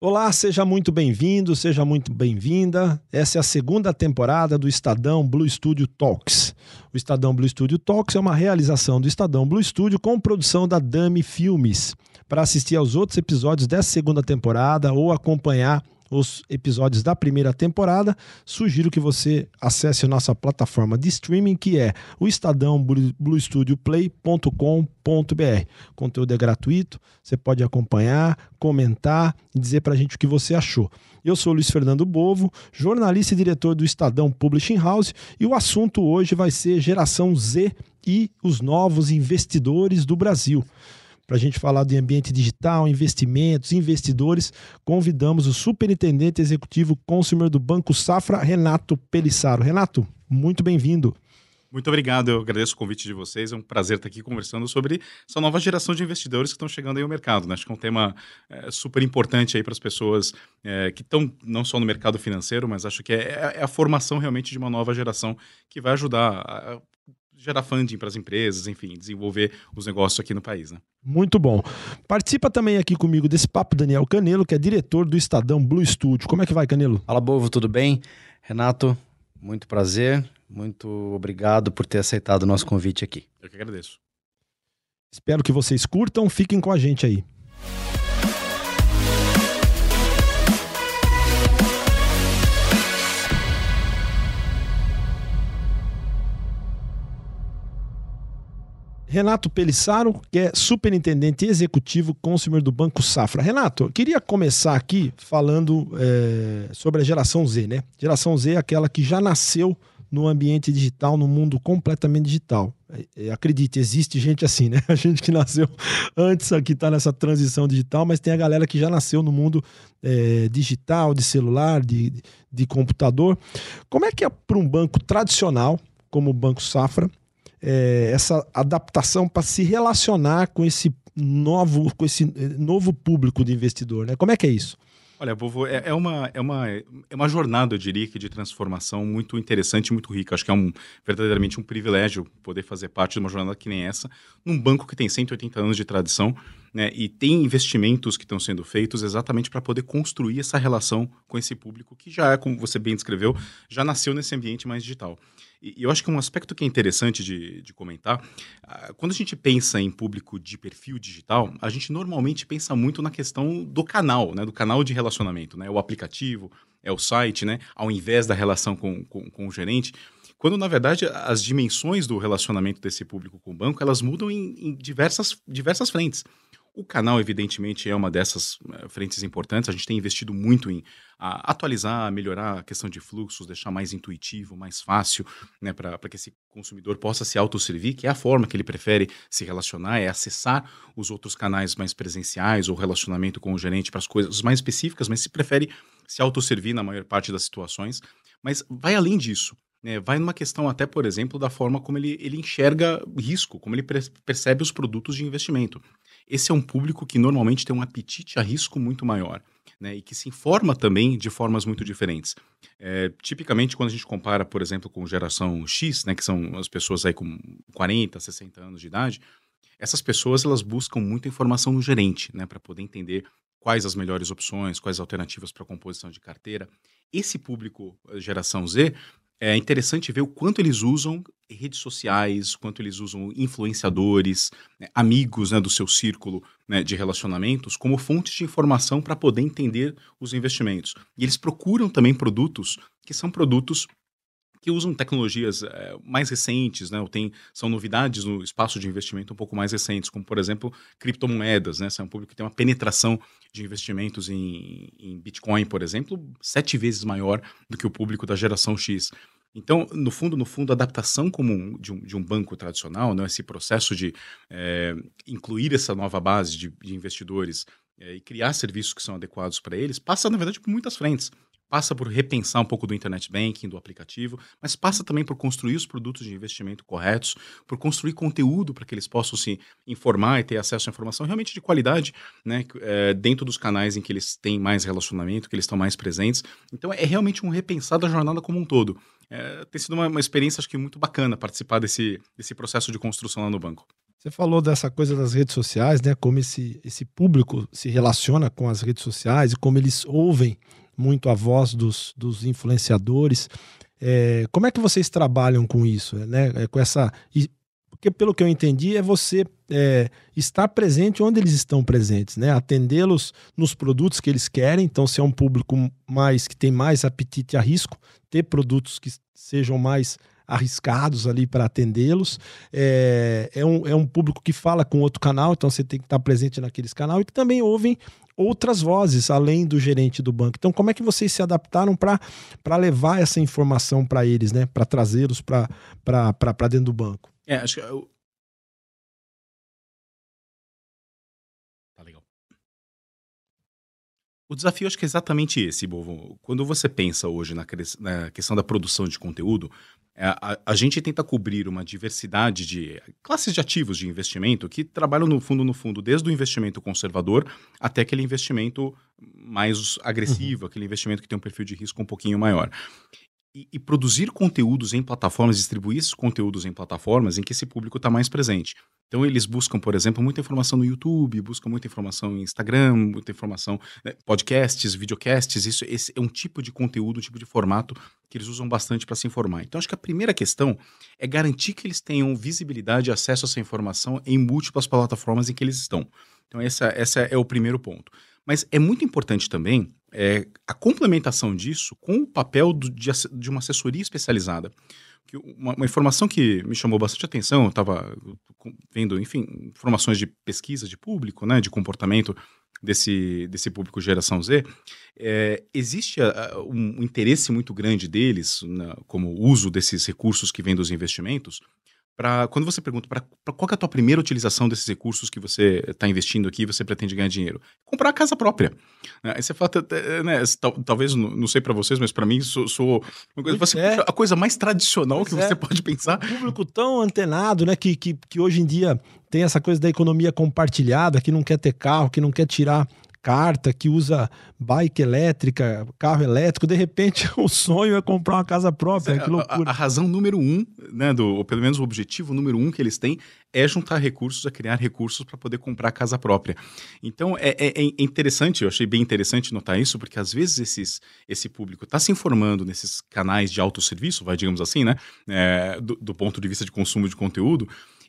Olá, seja muito bem-vindo, seja muito bem-vinda. Essa é a segunda temporada do Estadão Blue Studio Talks. O Estadão Blue Studio Talks é uma realização do Estadão Blue Studio com produção da Dami Filmes. Para assistir aos outros episódios dessa segunda temporada ou acompanhar os episódios da primeira temporada, sugiro que você acesse a nossa plataforma de streaming, que é o estadão bluestudioplay.com.br. Conteúdo é gratuito, você pode acompanhar, comentar e dizer para a gente o que você achou. Eu sou Luiz Fernando Bovo, jornalista e diretor do Estadão Publishing House, e o assunto hoje vai ser geração Z e os novos investidores do Brasil para a gente falar de ambiente digital, investimentos, investidores, convidamos o superintendente executivo consumer do Banco Safra, Renato Pelissaro. Renato, muito bem-vindo. Muito obrigado, eu agradeço o convite de vocês. É um prazer estar aqui conversando sobre essa nova geração de investidores que estão chegando aí ao mercado. Né? Acho que é um tema é, super importante aí para as pessoas é, que estão não só no mercado financeiro, mas acho que é, é, a formação realmente de uma nova geração que vai ajudar a gerar funding para as empresas, enfim, desenvolver os negócios aqui no país. Né? Muito bom. Participa também aqui comigo desse papo Daniel Canelo, que é diretor do Estadão Blue Studio. Como é que vai, Canelo? Fala, Bovo, tudo bem? Renato, muito prazer, muito obrigado por ter aceitado o nosso convite aqui. Eu que agradeço. Espero que vocês curtam, fiquem com a gente aí. Renato Pelissaro, que é superintendente executivo consumer do Banco Safra. Renato, eu queria começar aqui falando é, sobre a geração Z, né? Geração Z é aquela que já nasceu no ambiente digital, no mundo completamente digital. É, acredite, existe gente assim, né? A gente que nasceu antes aqui está nessa transição digital, mas tem a galera que já nasceu no mundo é, digital, de celular, de, de computador. Como é que é para um banco tradicional, como o Banco Safra, é, essa adaptação para se relacionar com esse novo, com esse eh, novo público de investidor, né? Como é que é isso? Olha, Vovô, é, é, uma, é, uma, é uma jornada, eu diria, que de transformação muito interessante muito rica. Acho que é um, verdadeiramente um privilégio poder fazer parte de uma jornada que nem essa, num banco que tem 180 anos de tradição né, e tem investimentos que estão sendo feitos exatamente para poder construir essa relação com esse público que já é, como você bem descreveu, já nasceu nesse ambiente mais digital. E eu acho que um aspecto que é interessante de, de comentar, uh, quando a gente pensa em público de perfil digital, a gente normalmente pensa muito na questão do canal, né, do canal de relacionamento, né, o aplicativo, é o site, né, ao invés da relação com, com, com o gerente quando na verdade as dimensões do relacionamento desse público com o banco elas mudam em, em diversas, diversas frentes. O canal, evidentemente, é uma dessas eh, frentes importantes. A gente tem investido muito em atualizar, melhorar a questão de fluxos, deixar mais intuitivo, mais fácil, né, para que esse consumidor possa se autosservir, que é a forma que ele prefere se relacionar, é acessar os outros canais mais presenciais ou relacionamento com o gerente para as coisas mais específicas, mas se prefere se autosservir na maior parte das situações. Mas vai além disso. Né, vai numa questão até, por exemplo, da forma como ele, ele enxerga risco, como ele percebe os produtos de investimento esse é um público que normalmente tem um apetite a risco muito maior. Né, e que se informa também de formas muito diferentes. É, tipicamente, quando a gente compara, por exemplo, com geração X, né, que são as pessoas aí com 40, 60 anos de idade, essas pessoas elas buscam muita informação no gerente, né, para poder entender quais as melhores opções, quais alternativas para composição de carteira. Esse público, geração Z, é interessante ver o quanto eles usam redes sociais, quanto eles usam influenciadores, né, amigos né, do seu círculo né, de relacionamentos como fontes de informação para poder entender os investimentos. E eles procuram também produtos que são produtos que usam tecnologias é, mais recentes, né, ou tem, são novidades no espaço de investimento um pouco mais recentes, como, por exemplo, criptomoedas. Né, é um público que tem uma penetração de investimentos em, em Bitcoin, por exemplo, sete vezes maior do que o público da geração X. Então, no fundo, no fundo, a adaptação comum de um, de um banco tradicional, né, esse processo de é, incluir essa nova base de, de investidores é, e criar serviços que são adequados para eles, passa, na verdade, por muitas frentes passa por repensar um pouco do internet banking, do aplicativo, mas passa também por construir os produtos de investimento corretos, por construir conteúdo para que eles possam se informar e ter acesso à informação realmente de qualidade, né, é, dentro dos canais em que eles têm mais relacionamento, que eles estão mais presentes. Então é realmente um repensar da jornada como um todo. É, tem sido uma, uma experiência, acho que muito bacana participar desse, desse processo de construção lá no banco. Você falou dessa coisa das redes sociais, né? Como esse, esse público se relaciona com as redes sociais e como eles ouvem muito a voz dos, dos influenciadores. É, como é que vocês trabalham com isso, né? É, com essa porque pelo que eu entendi é você é, estar presente onde eles estão presentes, né? Atendê-los nos produtos que eles querem. Então, se é um público mais que tem mais apetite a risco, ter produtos que sejam mais arriscados ali para atendê-los. É, é, um, é um público que fala com outro canal, então você tem que estar presente naqueles canais e que também ouvem outras vozes além do gerente do banco. Então, como é que vocês se adaptaram para levar essa informação para eles, né? Para trazê-los para dentro do banco? É, acho que. O desafio acho que é exatamente esse, Bovo. Quando você pensa hoje na, na questão da produção de conteúdo, é, a, a, gente tenta cobrir uma diversidade de classes de ativos de investimento que trabalham no fundo, no fundo, desde o investimento conservador até aquele investimento mais agressivo, uhum. aquele investimento que tem um perfil de risco um pouquinho maior e, e, produzir conteúdos em plataformas, distribuir esses conteúdos em plataformas em que esse público está mais presente. Então eles buscam, por exemplo, muita informação no YouTube, buscam muita informação no Instagram, muita informação, né, podcasts, videocasts, isso esse é um tipo de conteúdo, um tipo de formato que eles usam bastante para se informar. Então acho que a primeira questão é garantir que eles tenham visibilidade e acesso a essa informação em múltiplas plataformas em que eles estão. Então essa, essa é o primeiro ponto. Mas é muito importante também é, a complementação disso com o papel do, de, de, uma assessoria especializada. Uma, uma, informação que me chamou bastante atenção, eu estava vendo, enfim, informações de pesquisa de público, né, de comportamento desse, desse público geração Z, é, existe um interesse muito grande deles, na, como uso desses recursos que vêm dos investimentos, para quando você pergunta para qual é a tua primeira utilização desses recursos que você está investindo aqui e você pretende ganhar dinheiro? Comprar a casa própria. Né? Aí você fala, né, talvez, não sei para vocês, mas para mim, sou, sou coisa, você, é. a coisa mais tradicional pois que é. você pode pensar. Um público tão antenado, né, que, que, que hoje em dia tem essa coisa da economia compartilhada, que não quer ter carro, que não quer tirar carta, que usa bike elétrica, carro elétrico, de repente o sonho é comprar uma casa própria. É, que loucura. A, a, razão número um, né, do, ou pelo menos o objetivo número um que eles têm é juntar recursos, é criar recursos para poder comprar casa própria. Então é, é, é, interessante, eu achei bem interessante notar isso, porque às vezes esses, esse público está se informando nesses canais de autosserviço, vai, digamos assim, né, é, do, do ponto de vista de consumo de conteúdo,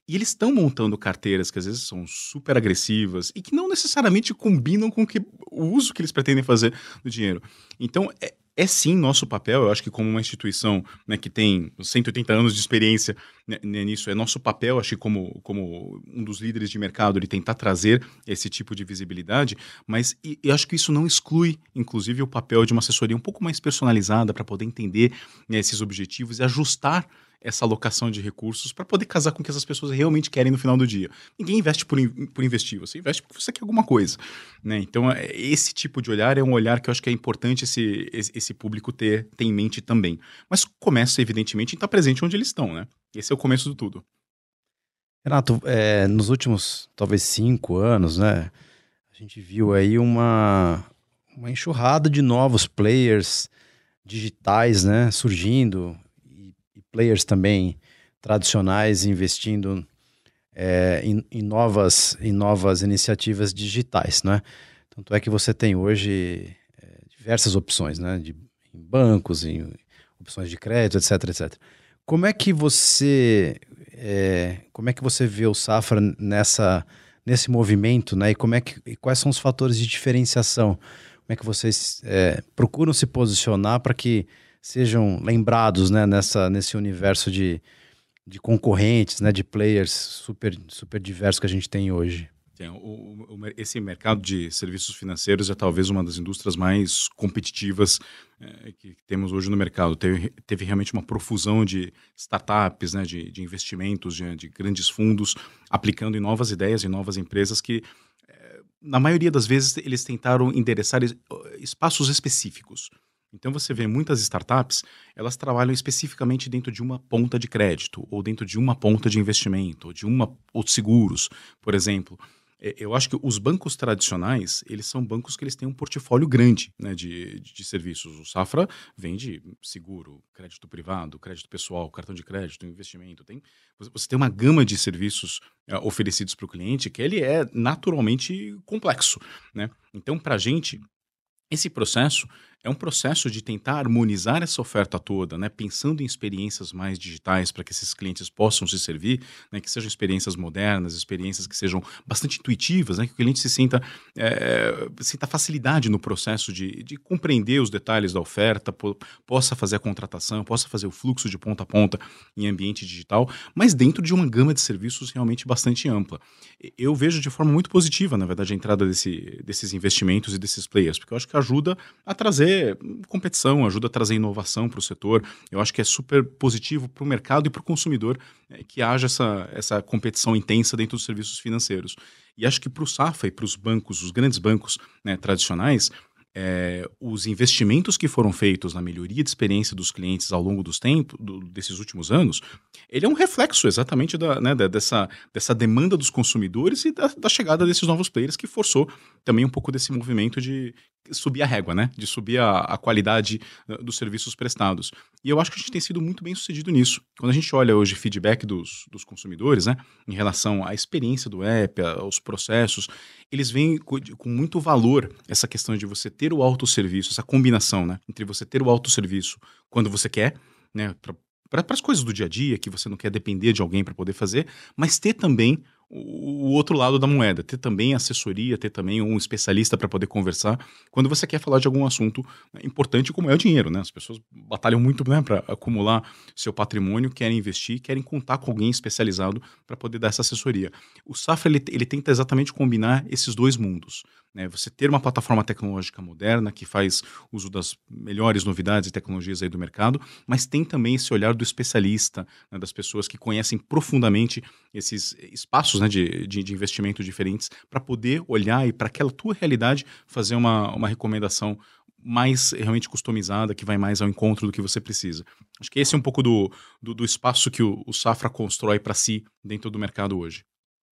e eles estão montando carteiras que às vezes são super agressivas e que não necessariamente combinam com que, o uso que eles pretendem fazer do dinheiro. Então, é, é sim nosso papel, eu acho que como uma instituição né, que tem 180 anos de experiência né, né, nisso, é nosso papel, acho que como, como um dos líderes de mercado, de tentar trazer esse tipo de visibilidade, mas e, e acho que isso não exclui, inclusive, o papel de uma assessoria um pouco mais personalizada para poder entender né, esses objetivos e ajustar essa alocação de recursos para poder casar com o que essas pessoas realmente querem no final do dia. Ninguém investe por, por investir, você investe porque você quer alguma coisa. Né? Então, é, esse tipo de olhar é um olhar que eu acho que é importante esse, esse público ter, ter em mente também. Mas começa, evidentemente, em estar presente onde eles estão. Né? Esse é o começo do tudo. Renato, é, nos últimos, talvez, cinco anos, né, a gente viu aí uma, uma enxurrada de novos players digitais né, surgindo players também tradicionais investindo é, em, em, novas, em novas iniciativas digitais, né? Tanto é que você tem hoje é, diversas opções, né? De, em bancos, em opções de crédito, etc, etc. Como é que você é, como é que você vê o Safra nessa nesse movimento, né? E como é que quais são os fatores de diferenciação? Como é que vocês procuram se posicionar para que sejam lembrados né, nessa, nesse universo de, de concorrentes, né, de players super, super diversos que a gente tem hoje. o, o, esse mercado de serviços financeiros é talvez uma das indústrias mais competitivas é, que temos hoje no mercado. Teve, teve realmente uma profusão de startups, né, de, de investimentos, de, de grandes fundos aplicando em novas ideias, em novas empresas que é, na maioria das vezes eles tentaram endereçar espaços específicos. Então você vê muitas startups, elas trabalham especificamente dentro de uma ponta de crédito, ou dentro de uma ponta de investimento, ou de uma ou de seguros, por exemplo. é, eu acho que os bancos tradicionais, eles são bancos que eles têm um portfólio grande né, de, de, de serviços. O Safra vende seguro, crédito privado, crédito pessoal, cartão de crédito, investimento. Tem, você tem uma gama de serviços é, oferecidos para o cliente que ele é naturalmente complexo. Né? Então, para a gente, esse processo é um processo de tentar harmonizar essa oferta toda, né? pensando em experiências mais digitais para que esses clientes possam se servir, né? que sejam experiências modernas, experiências que sejam bastante intuitivas, né? que o cliente se sinta, é, sinta facilidade no processo de, de compreender os detalhes da oferta, po possa fazer a contratação, possa fazer o fluxo de ponta a ponta em ambiente digital, mas dentro de uma gama de serviços realmente bastante ampla. Eu vejo de forma muito positiva, na verdade, a entrada desse, desses investimentos e desses players, porque eu acho que ajuda a trazer trazer competição, ajuda a trazer inovação para o setor. Eu acho que é super positivo para o mercado e para o consumidor é, que haja essa, essa competição intensa dentro dos serviços financeiros. E acho que para o SAFA e para os bancos, os grandes bancos né, tradicionais, é, os investimentos que foram feitos na melhoria de experiência dos clientes ao longo dos tempos, do, desses últimos anos, ele é um reflexo exatamente da, né, dessa, dessa demanda dos consumidores e da, da, chegada desses novos players que forçou também um pouco desse movimento de subir a régua, né? De subir a, a qualidade uh, dos serviços prestados. E eu acho que a gente tem sido muito bem sucedido nisso. Quando a gente olha hoje feedback dos, dos consumidores, né? Em relação à experiência do app, aos processos, eles veem com, muito valor essa questão de você ter o autosserviço, essa combinação, né? Entre você ter o autosserviço quando você quer, né? Para as coisas do dia a dia, que você não quer depender de alguém para poder fazer, mas ter também o outro lado da moeda, ter também assessoria, ter também um especialista para poder conversar quando você quer falar de algum assunto importante como é o dinheiro, né? As pessoas batalham muito né, para acumular seu patrimônio, querem investir, querem contar com alguém especializado para poder dar essa assessoria. O Safra ele, ele tenta exatamente combinar esses dois mundos. Né? Você ter uma plataforma tecnológica moderna que faz uso das melhores novidades e tecnologias aí do mercado, mas tem também esse olhar do especialista, né, das pessoas que conhecem profundamente esses espaços né, de, de, de investimento diferentes para poder olhar e para aquela tua realidade fazer uma, uma recomendação mais realmente customizada, que vai mais ao encontro do que você precisa. Acho que esse é um pouco do, do, do espaço que o, o Safra constrói para si dentro do mercado hoje.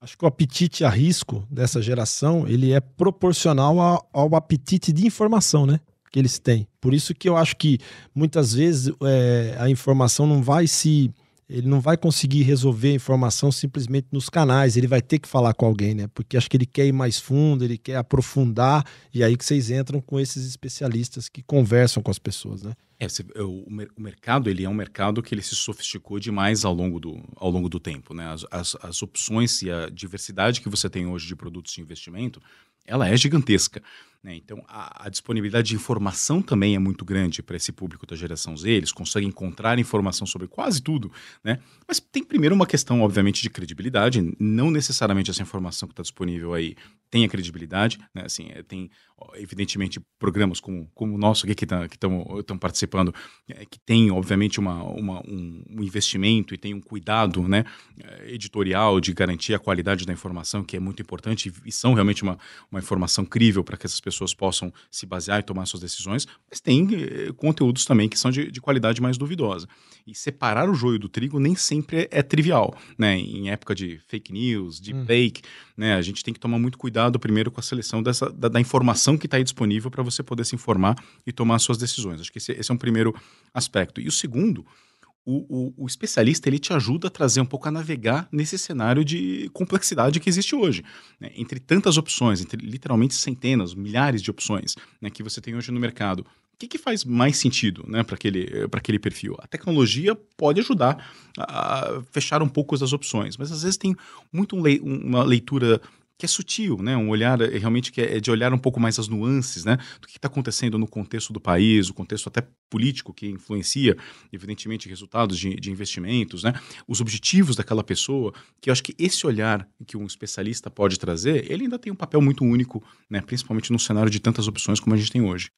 Acho que o apetite a risco dessa geração ele é proporcional ao, ao apetite de informação, né? Que eles têm. Por isso que eu acho que muitas vezes é, a informação não vai se ele não vai conseguir resolver a informação simplesmente nos canais, ele vai ter que falar com alguém, né? Porque acho que ele quer ir mais fundo, ele quer aprofundar, e aí que vocês entram com esses especialistas que conversam com as pessoas, né? É, o, o, mercado ele é um mercado que ele se sofisticou demais ao longo do, ao longo do tempo. Né? As, as, as opções e a diversidade que você tem hoje de produtos de investimento, ela é gigantesca. Né? Então, a, a, disponibilidade de informação também é muito grande para esse público da geração Z. Eles conseguem encontrar informação sobre quase tudo. Né? Mas tem primeiro uma questão, obviamente, de credibilidade. Não necessariamente essa informação que está disponível aí tem a credibilidade. Né? Assim, é, tem, evidentemente, programas como, como o nosso aqui que tá, estão participando, é, que tem, obviamente, uma, uma um, um, investimento e tem um cuidado né, é, editorial de garantir a qualidade da informação, que é muito importante e, são realmente uma, uma informação crível para que essas pessoas pessoas possam se basear e tomar suas decisões, mas tem eh, conteúdos também que são de, de, qualidade mais duvidosa. E separar o joio do trigo nem sempre é, é trivial, né? Em época de fake news, de hum. fake, né? A gente tem que tomar muito cuidado primeiro com a seleção dessa, da, da informação que está aí disponível para você poder se informar e tomar suas decisões. Acho que esse, esse é um primeiro aspecto. E o segundo o, o, o, especialista ele te ajuda a trazer um pouco a navegar nesse cenário de complexidade que existe hoje. Né? Entre tantas opções, entre literalmente centenas, milhares de opções né, que você tem hoje no mercado, o que, que faz mais sentido né, para aquele, aquele perfil? A tecnologia pode ajudar a fechar um pouco as opções, mas às vezes tem muito le uma leitura que é sutil, né? Um olhar eh, realmente que é de olhar um pouco mais as nuances, né? Do que está acontecendo no contexto do país, o contexto até político que influencia, evidentemente, resultados de, de investimentos, né? Os objetivos daquela pessoa, que eu acho que esse olhar que um especialista pode trazer, ele ainda tem um papel muito único, né? Principalmente no cenário de tantas opções como a gente tem hoje.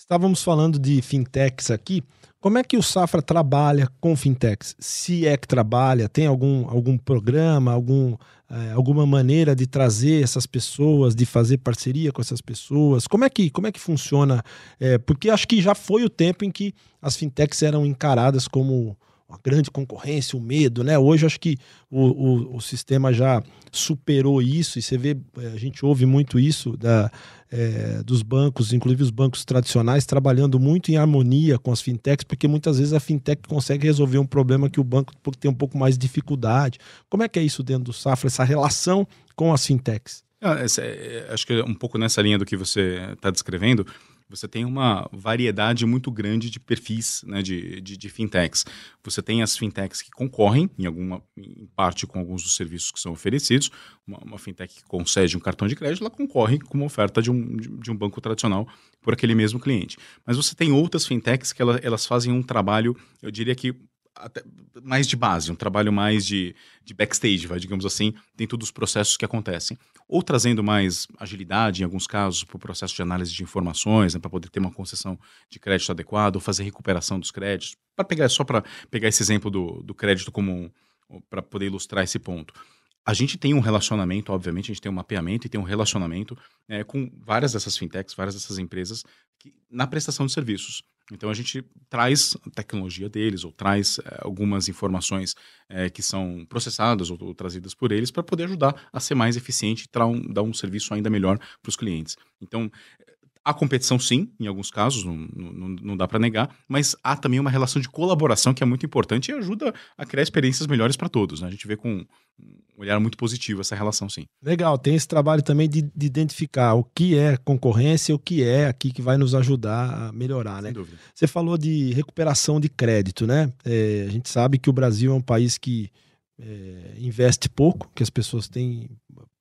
Estávamos falando de fintechs aqui. Como é que o Safra trabalha com fintechs? Se é que trabalha, tem algum, algum programa, algum, é, alguma maneira de trazer essas pessoas, de fazer parceria com essas pessoas? Como é que, como é que funciona? É, porque acho que já foi o tempo em que as fintechs eram encaradas como uma grande concorrência, o medo, né? Hoje acho que o, o, o, sistema já superou isso e você vê, é, a gente ouve muito isso da, é, dos bancos, inclusive os bancos tradicionais, trabalhando muito em harmonia com as fintechs, porque muitas vezes a fintech consegue resolver um problema que o banco tem um pouco mais de dificuldade. Como é que é isso dentro do Safra, essa relação com as fintechs? Ah, essa, é, acho que é um pouco nessa linha do que você está descrevendo você tem uma variedade muito grande de perfis né, de, de, de, fintechs. Você tem as fintechs que concorrem, em alguma em parte, com alguns dos serviços que são oferecidos. Uma, uma fintech que concede um cartão de crédito, ela concorre com uma oferta de um, de, de um banco tradicional por aquele mesmo cliente. Mas você tem outras fintechs que ela, elas fazem um trabalho, eu diria que até mais de base, um trabalho mais de, de backstage, vai, digamos assim, dentro dos processos que acontecem. Ou trazendo mais agilidade, em alguns casos, para o processo de análise de informações, né, para poder ter uma concessão de crédito adequado, ou fazer recuperação dos créditos. Para pegar, só para pegar esse exemplo do, do crédito como para poder ilustrar esse ponto. A gente tem um relacionamento, obviamente, a gente tem um mapeamento e tem um relacionamento é, com várias dessas fintechs, várias dessas empresas que, na prestação de serviços. Então a gente traz a tecnologia deles ou traz é, algumas informações é, que são processadas ou, ou trazidas por eles para poder ajudar a ser mais eficiente e um, dar um serviço ainda melhor para os clientes. Então Há competição, sim, em alguns casos, não, não, não dá para negar, mas há também uma relação de colaboração que é muito importante e ajuda a criar experiências melhores para todos. Né? A gente vê com um olhar muito positivo essa relação, sim. Legal, tem esse trabalho também de, de identificar o que é concorrência e o que é aqui que vai nos ajudar a melhorar. Né? Sem dúvida. Você falou de recuperação de crédito, né? É, a gente sabe que o Brasil é um país que é, investe pouco, que as pessoas têm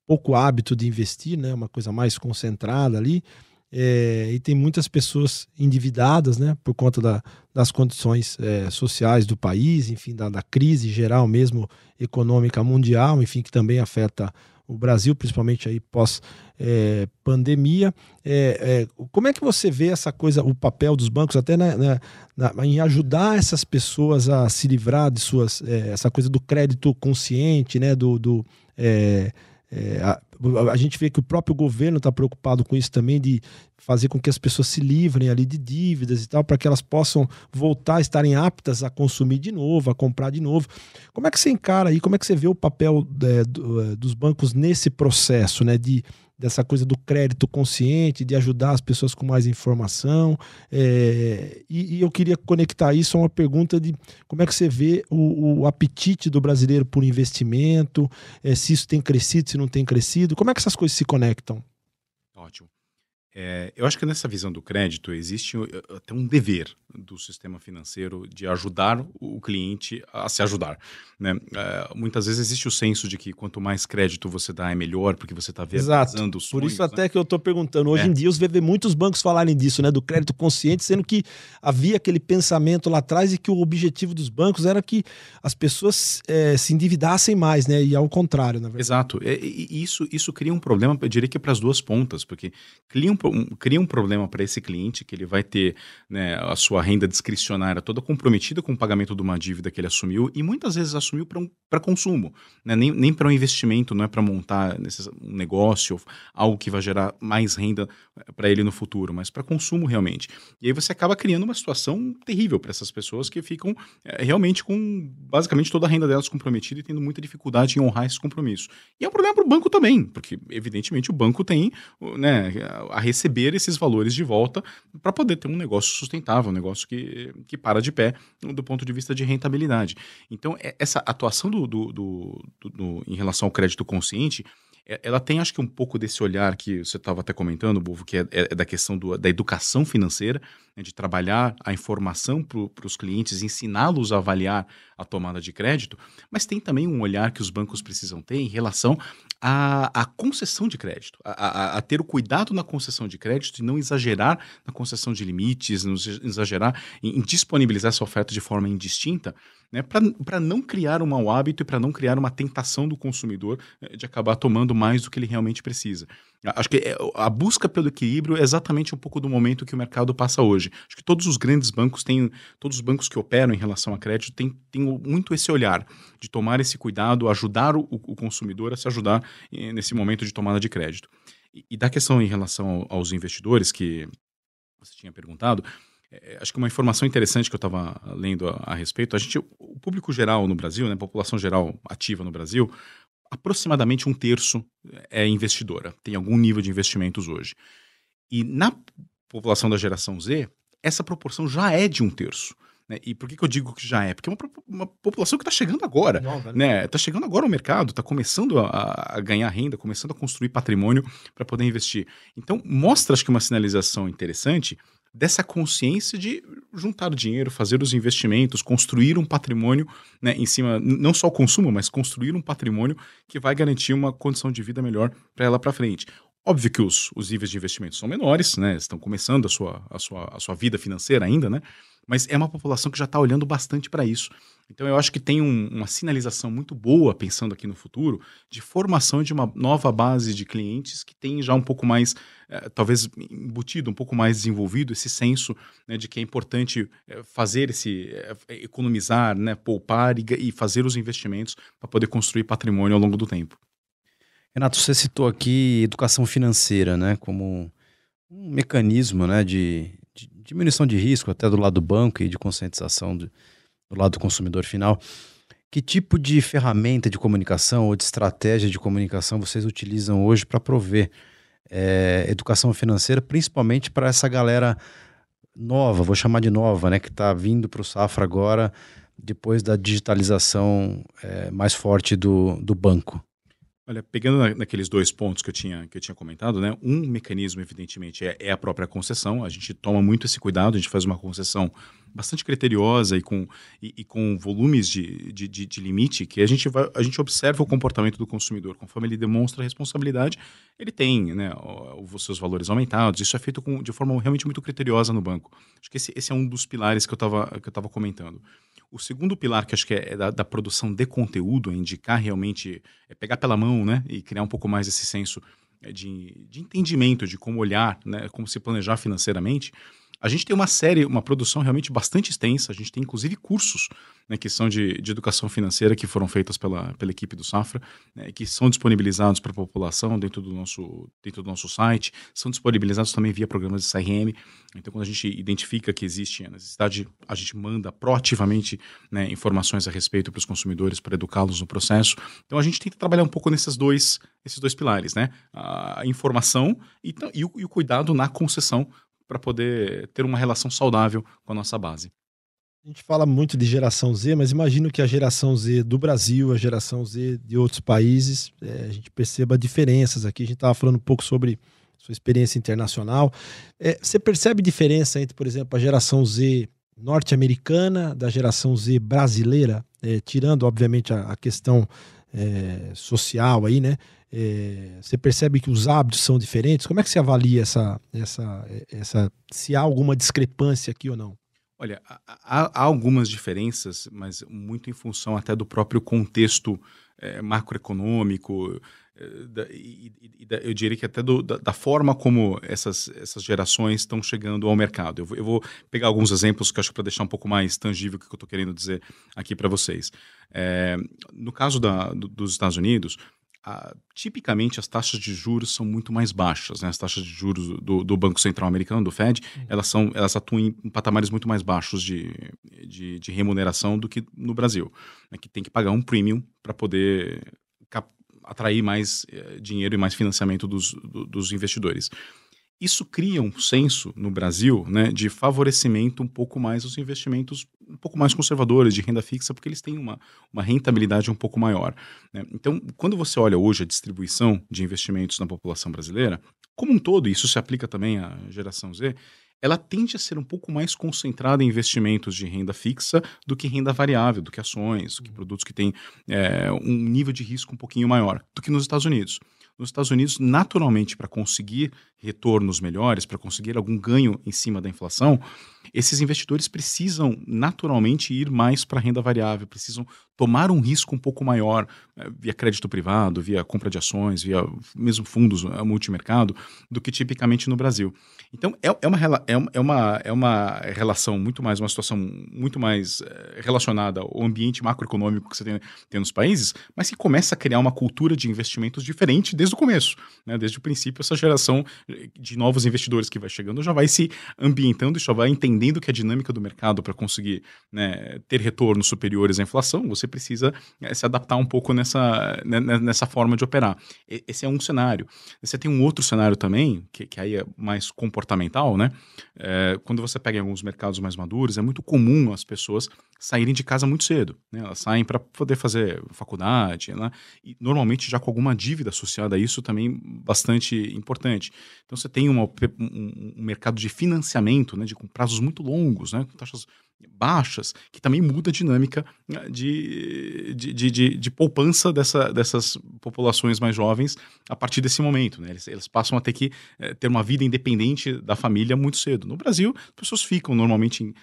pouco hábito de investir, né? Uma coisa mais concentrada ali. É, e tem muitas pessoas endividadas, né, por conta da, das condições é, sociais do país, enfim, da, da, crise geral mesmo econômica mundial, enfim, que também afeta o Brasil, principalmente aí pós é, pandemia. É, é, como é que você vê essa coisa, o papel dos bancos até na, na, na, em ajudar essas pessoas a se livrar de suas, é, essa coisa do crédito consciente, né, do, do é, a, gente vê que o próprio governo está preocupado com isso também, de fazer com que as pessoas se livrem ali de dívidas e tal, para que elas possam voltar a estarem aptas a consumir de novo, a comprar de novo. Como é que você encara aí, como é que você vê o papel é, do, é, dos bancos nesse processo, né, de dessa coisa do crédito consciente, de ajudar as pessoas com mais informação. É, e, e, eu queria conectar isso a uma pergunta de como é que você vê o, o apetite do brasileiro por investimento, é, se isso tem crescido, se não tem crescido, como é que essas coisas se conectam? Ótimo. É, eu acho que nessa visão do crédito existe até um dever do sistema financeiro de ajudar o cliente a se ajudar. Né? É, muitas vezes existe o senso de que quanto mais crédito você dá é melhor, porque você está viabilizando os sonhos. Por isso até né? que eu estou perguntando. Hoje é. em dia, os vê muitos bancos falarem disso, né? do crédito consciente, sendo que havia aquele pensamento lá atrás e que o objetivo dos bancos era que as pessoas é, se endividassem mais, né? e ao contrário, na verdade. Exato. É, e isso, isso cria um problema, eu diria que para as duas pontas, porque cria um um, cria um problema para esse cliente, que ele vai ter né, a sua renda discricionária toda comprometida com o pagamento de uma dívida que ele assumiu e muitas vezes assumiu para um, consumo, né, nem, nem para um investimento, não é para montar um negócio, algo que vai gerar mais renda eh, para ele no futuro, mas para consumo realmente. E aí você acaba criando uma situação terrível para essas pessoas que ficam é, realmente com basicamente toda a renda delas comprometida e tendo muita dificuldade em honrar esse compromisso. E é um problema para o banco também, porque evidentemente o banco tem né, a receber esses valores de volta para poder ter um negócio sustentável, um negócio que, que para de pé do ponto de vista de rentabilidade. Então, é, essa atuação do, do, do, do em relação ao crédito consciente é, ela tem, acho que, um pouco desse olhar que você estava até comentando, Bovo, que é, é, da questão do, da educação financeira, né, de trabalhar a informação para os clientes, ensiná-los a avaliar a tomada de crédito, mas tem também um olhar que os bancos precisam ter em relação à, à concessão de crédito, a, a, a, ter o cuidado na concessão de crédito e não exagerar na concessão de limites, não exagerar em, em disponibilizar essa oferta de forma indistinta, né, para não criar um mau hábito e para não criar uma tentação do consumidor eh, de acabar tomando mais do que ele realmente precisa. Acho que é, a busca pelo equilíbrio é exatamente um pouco do momento que o mercado passa hoje. Acho que todos os grandes bancos têm, todos os bancos que operam em relação a crédito têm, têm muito esse olhar de tomar esse cuidado, ajudar o, o consumidor a se ajudar eh, nesse momento de tomada de crédito. E, e da questão em relação ao, aos investidores que você tinha perguntado, é, acho que uma informação interessante que eu estava lendo a, a, respeito, a gente, o público geral no Brasil, né, a população geral ativa no Brasil, aproximadamente um terço é investidora, tem algum nível de investimentos hoje. E na população da geração Z, essa proporção já é de um terço. Né? E por que, que, eu digo que já é? Porque é uma, uma população que está chegando agora. Nova, né? Está chegando agora ao mercado, está começando a, a, ganhar renda, começando a construir patrimônio para poder investir. Então, mostra, acho que, uma sinalização interessante dessa consciência de juntar dinheiro, fazer os investimentos, construir um patrimônio né, em cima, não só o consumo, mas construir um patrimônio que vai garantir uma condição de vida melhor para ela para frente. Óbvio que os, os níveis de investimento são menores, né? Estão começando a sua, a, sua, a sua vida financeira ainda, né? Mas é uma população que já está olhando bastante para isso. Então eu acho que tem um, uma sinalização muito boa, pensando aqui no futuro, de formação de uma nova base de clientes que tem já um pouco mais, eh, talvez embutido, um pouco mais desenvolvido esse senso né, de que é importante eh, fazer esse, eh, economizar, né, poupar e, e fazer os investimentos para poder construir patrimônio ao longo do tempo. Renato, você citou aqui educação financeira, né, como um mecanismo, né, de, de diminuição de risco até do lado do banco e de conscientização do, do lado do consumidor final. Que tipo de ferramenta de comunicação ou de estratégia de comunicação vocês utilizam hoje para prover é, educação financeira, principalmente para essa galera nova, vou chamar de nova, né, que está vindo para o Safra agora, depois da digitalização é, mais forte do, do banco? Olha, pegando na, naqueles dois pontos que eu tinha, que eu tinha comentado, né? Um mecanismo, evidentemente, é, é, a própria concessão. A gente toma muito esse cuidado, a gente faz uma concessão bastante criteriosa e com, e, e com volumes de, de, de, de, limite, que a gente, vai, a gente observa o comportamento do consumidor. Conforme ele demonstra responsabilidade, ele tem né, os seus valores aumentados. Isso é feito com, de forma realmente muito criteriosa no banco. Acho que esse, esse é um dos pilares que eu estava comentando. O segundo pilar, que acho que é, é da, da, produção de conteúdo, é indicar realmente, é pegar pela mão, né, e criar um pouco mais esse senso é, de, de entendimento de como olhar, né, como se planejar financeiramente, a gente tem uma série, uma produção realmente bastante extensa. A gente tem inclusive cursos né, que são de, de educação financeira que foram feitas pela, pela equipe do Safra, né, que são disponibilizados para a população dentro do, nosso, dentro do nosso site, são disponibilizados também via programas de CRM. Então, quando a gente identifica que existe a necessidade, a gente manda proativamente né, informações a respeito para os consumidores para educá-los no processo. Então, a gente tenta trabalhar um pouco nesses dois, esses dois pilares, né? A informação e, e, o, e o cuidado na concessão para poder ter uma relação saudável com a nossa base. A gente fala muito de geração Z, mas imagino que a geração Z do Brasil, a geração Z de outros países, é, a gente perceba diferenças aqui. A gente estava falando um pouco sobre sua experiência internacional. É, você percebe diferença entre, por exemplo, a geração Z norte-americana da geração Z brasileira, é, tirando, obviamente, a, a questão é, social aí, né? É, você percebe que os hábitos são diferentes? Como é que você avalia essa, essa, essa se há alguma discrepância aqui ou não? Olha, há, há algumas diferenças, mas muito em função até do próprio contexto é, macroeconômico, é, da, e, e da, eu diria que até do, da, da, forma como essas, essas gerações estão chegando ao mercado. Eu vou, eu vou pegar alguns exemplos que acho para deixar um pouco mais tangível o que eu estou querendo dizer aqui para vocês. É, no caso da, do, dos Estados Unidos, ah, tipicamente as taxas de juros são muito mais baixas, né? As taxas de juros do, do Banco Central Americano, do Fed, uhum. elas, são, elas atuam em patamares muito mais baixos de, de, de remuneração do que no Brasil, né? que tem que pagar um premium para poder atrair mais eh, dinheiro e mais financiamento dos, do, dos investidores. Isso cria um senso no Brasil né, de favorecimento um pouco mais dos investimentos um pouco mais conservadores de renda fixa, porque eles têm uma, uma rentabilidade um pouco maior. Né? Então, quando você olha hoje a distribuição de investimentos na população brasileira, como um todo, e isso se aplica também à geração Z, ela tende a ser um pouco mais concentrada em investimentos de renda fixa do que renda variável, do que ações, do que produtos que têm é, um nível de risco um pouquinho maior do que nos Estados Unidos. Nos Estados Unidos, naturalmente, para conseguir retornos melhores, para conseguir algum ganho em cima da inflação, esses investidores precisam naturalmente ir mais para a renda variável, precisam tomar um risco um pouco maior eh, via crédito privado, via compra de ações, via mesmo fundos eh, multimercado, do que tipicamente no Brasil. Então, é, é, uma, é, é, uma, é uma relação muito mais, uma situação muito mais eh, relacionada ao ambiente macroeconômico que você tem, tem nos países, mas que começa a criar uma cultura de investimentos diferente desde o começo. Né? Desde o princípio, essa geração de novos investidores que vai chegando já vai se ambientando e já vai entendendo que a dinâmica do mercado para conseguir né, ter retornos superiores à inflação, você precisa é, se adaptar um pouco nessa, né, né, nessa forma de operar. Esse é um cenário. Você tem um outro cenário também, que, que aí é mais comportamental, né? É, quando você pega em alguns mercados mais maduros, é muito comum as pessoas saírem de casa muito cedo. Né? Elas saem para poder fazer faculdade, né? e normalmente já com alguma dívida associada a isso também bastante importante. Então você tem uma, um, mercado de financiamento, né? de, com prazos muito longos, né? com taxas baixas, que também muda a dinâmica né, de, de, de, de, de poupança dessa, dessas populações mais jovens a partir desse momento. Né? Eles, eles passam a ter que é, ter uma vida independente da família muito cedo. No Brasil, as pessoas ficam normalmente em,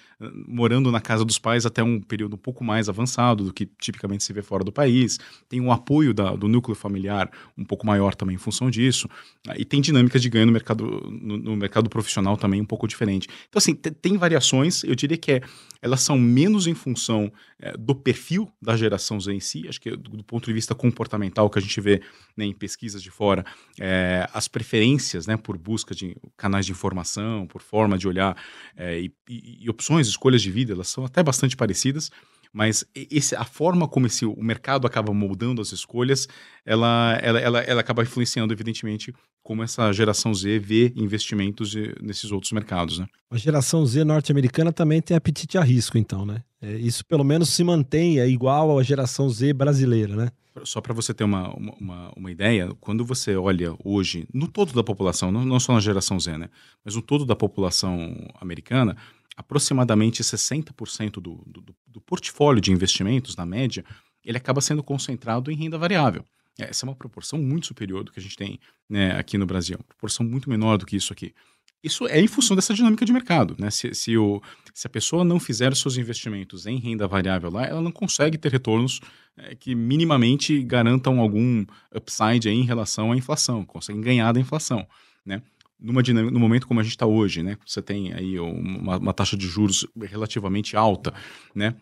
morando na casa dos pais até um período um pouco mais avançado do que tipicamente se vê fora do país. Tem um apoio da, do núcleo familiar um pouco maior também em função disso. E tem dinâmicas de ganho no mercado, no, no mercado profissional também um pouco diferente. Então, assim, tem variações. Eu diria que é elas são menos em função é, do perfil da geração Z em si, acho que do, do, ponto de vista comportamental que a gente vê né, em pesquisas de fora, é, as preferências né, por busca de canais de informação, por forma de olhar é, e, e, e opções, escolhas de vida, elas são até bastante parecidas, mas esse, a forma como esse, o mercado acaba moldando as escolhas, ela, ela, ela, ela acaba influenciando, evidentemente, como essa geração Z vê investimentos nesses outros mercados. Né? A geração Z norte-americana também tem apetite a risco, então, né? É, isso pelo menos se mantém é igual à geração Z brasileira, né? Só para você ter uma, uma, uma, ideia, quando você olha hoje no todo da população, não, não só na geração Z, né? Mas no todo da população americana, aproximadamente 60% do, do, do portfólio de investimentos, na média, ele acaba sendo concentrado em renda variável. Essa é uma proporção muito superior do que a gente tem né, aqui no Brasil, uma proporção muito menor do que isso aqui. Isso é em função dessa dinâmica de mercado. Né? Se, se, o, se a pessoa não fizer seus investimentos em renda variável lá, ela não consegue ter retornos é, que minimamente garantam algum upside em relação à inflação, conseguem ganhar da inflação. Né? Numa dinâmica, no momento como a gente está hoje, né? Você tem aí uma, uma, taxa de juros relativamente alta, né?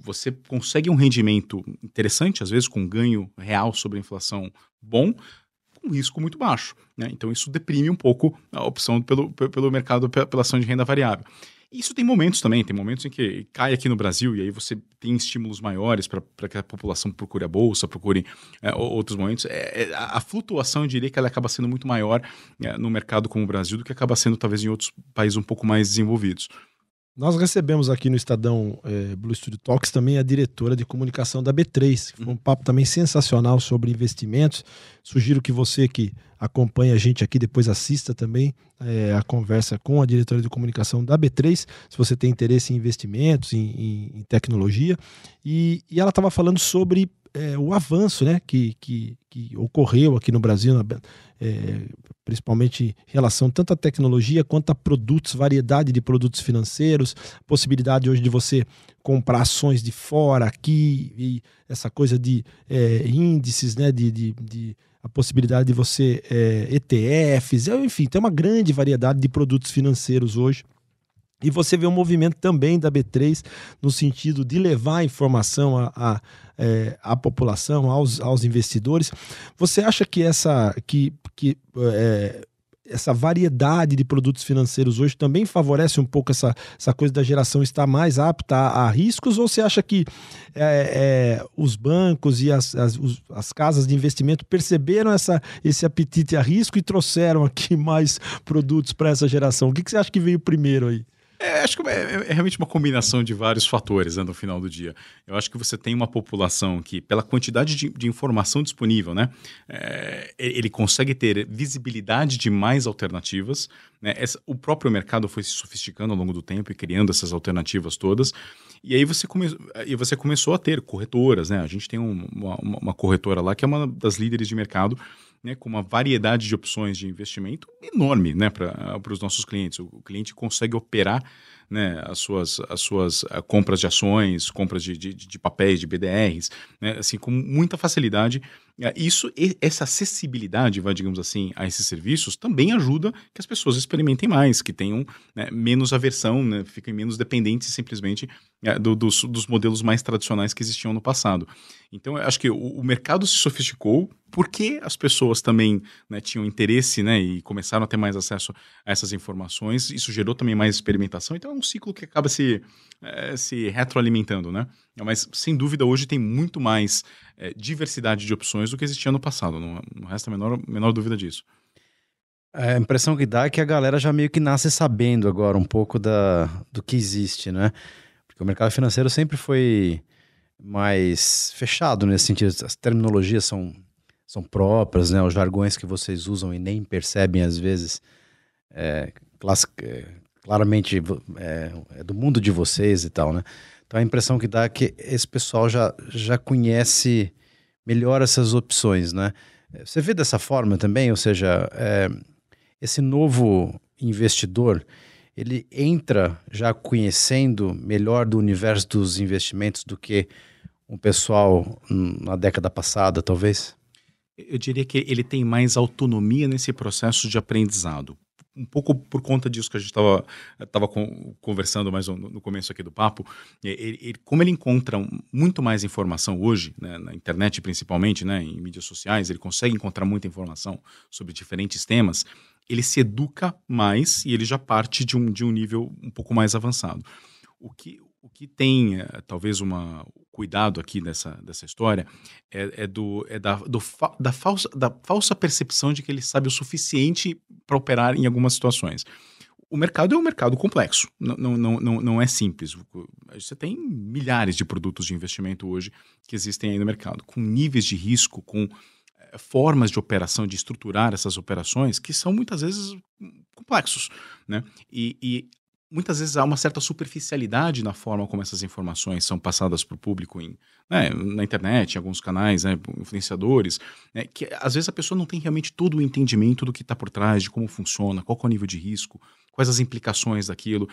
Você consegue um rendimento interessante, às vezes com um ganho real sobre a inflação bom, com risco muito baixo, né? Então isso deprime um pouco a opção pelo, pelo mercado pela ação de renda variável. Isso tem momentos também, tem momentos em que cai aqui no Brasil e aí você tem estímulos maiores para que a população procure a bolsa, procure é, outros momentos. É, é, a flutuação, eu diria que ela acaba sendo muito maior é, no mercado como o Brasil do que acaba sendo talvez em outros países um pouco mais desenvolvidos. Nós recebemos aqui no Estadão é, Blue Studio Talks também a diretora de comunicação da B3, que foi um papo também sensacional sobre investimentos. Sugiro que você que acompanha a gente aqui depois assista também é, a conversa com a diretora de comunicação da B3, se você tem interesse em investimentos, em, em, em tecnologia. E, e ela estava falando sobre é, o avanço né, que, que, que, ocorreu aqui no Brasil, na, é, principalmente em relação tanto à tecnologia quanto a produtos, variedade de produtos financeiros, possibilidade hoje de você comprar ações de fora, aqui, e essa coisa de é, índices, né, de, de, de, a possibilidade de você é, ETFs, enfim, tem uma grande variedade de produtos financeiros hoje e você vê um movimento também da B3 no sentido de levar informação à, à, é, à população, aos, aos investidores. Você acha que essa, que, que, é, essa variedade de produtos financeiros hoje também favorece um pouco essa, essa coisa da geração estar mais apta a, a riscos? Ou você acha que é, é os bancos e as, as, os, as, casas de investimento perceberam essa, esse apetite a risco e trouxeram aqui mais produtos para essa geração? O que, que você acha que veio primeiro aí? É, acho que é, é, realmente uma combinação de vários fatores né, no final do dia. Eu acho que você tem uma população que, pela quantidade de, de informação disponível, né, é, ele consegue ter visibilidade de mais alternativas. Né, essa, o próprio mercado foi se sofisticando ao longo do tempo e criando essas alternativas todas. E aí você, come, e você começou a ter corretoras. Né? A gente tem um, uma, uma corretora lá que é uma das líderes de mercado né, com uma variedade de opções de investimento enorme né, para os nossos clientes. O, o cliente consegue operar né, as suas, as suas uh, compras de ações, compras de, de, de papéis, de BDRs, né, assim, com muita facilidade. Isso, essa acessibilidade, vai, digamos assim, a esses serviços também ajuda que as pessoas experimentem mais, que tenham né, menos aversão, né, fiquem menos dependentes simplesmente uh, do, dos, dos, modelos mais tradicionais que existiam no passado. Então, eu acho que o, o mercado se sofisticou porque as pessoas também né, tinham interesse né, e começaram a ter mais acesso a essas informações. Isso gerou também mais experimentação. Então, um ciclo que acaba se, é, se retroalimentando, né? Mas, sem dúvida, hoje tem muito mais é, diversidade de opções do que existia no passado, não, não resta a menor, menor dúvida disso. A impressão que dá é que a galera já meio que nasce sabendo agora um pouco da, do que existe, né? Porque o mercado financeiro sempre foi mais fechado nesse sentido. As terminologias são, são próprias, né? Os jargões que vocês usam e nem percebem às vezes, é, é, claramente é, é, do mundo de vocês e tal, né? Então a impressão que dá é que esse pessoal já, já conhece melhor essas opções, né? Você vê dessa forma também, ou seja, é, esse novo investidor, ele entra já conhecendo melhor do universo dos investimentos do que um pessoal na década passada, talvez? Eu diria que ele tem mais autonomia nesse processo de aprendizado. Um pouco por conta disso que a gente estava tava conversando mais no, começo aqui do papo, ele, ele, como ele encontra muito mais informação hoje, né, na internet principalmente, né, em mídias sociais, ele consegue encontrar muita informação sobre diferentes temas, ele se educa mais e ele já parte de um, de um nível um pouco mais avançado. O que, o que tem, é, talvez, uma cuidado aqui dessa, dessa história é, é do, é da, do, da, falsa, da falsa percepção de que ele sabe o suficiente para operar em algumas situações. O mercado é um mercado complexo, não, não, não, não é simples. Você tem milhares de produtos de investimento hoje que existem aí no mercado, com níveis de risco, com é, formas de operação, de estruturar essas operações que são muitas vezes complexos, né? E, e muitas vezes há uma certa superficialidade na forma como essas informações são passadas para o público em, né, na internet, em alguns canais, né, influenciadores, né, que às vezes a pessoa não tem realmente todo o entendimento do que está por trás, de como funciona, qual é o nível de risco, quais as implicações daquilo.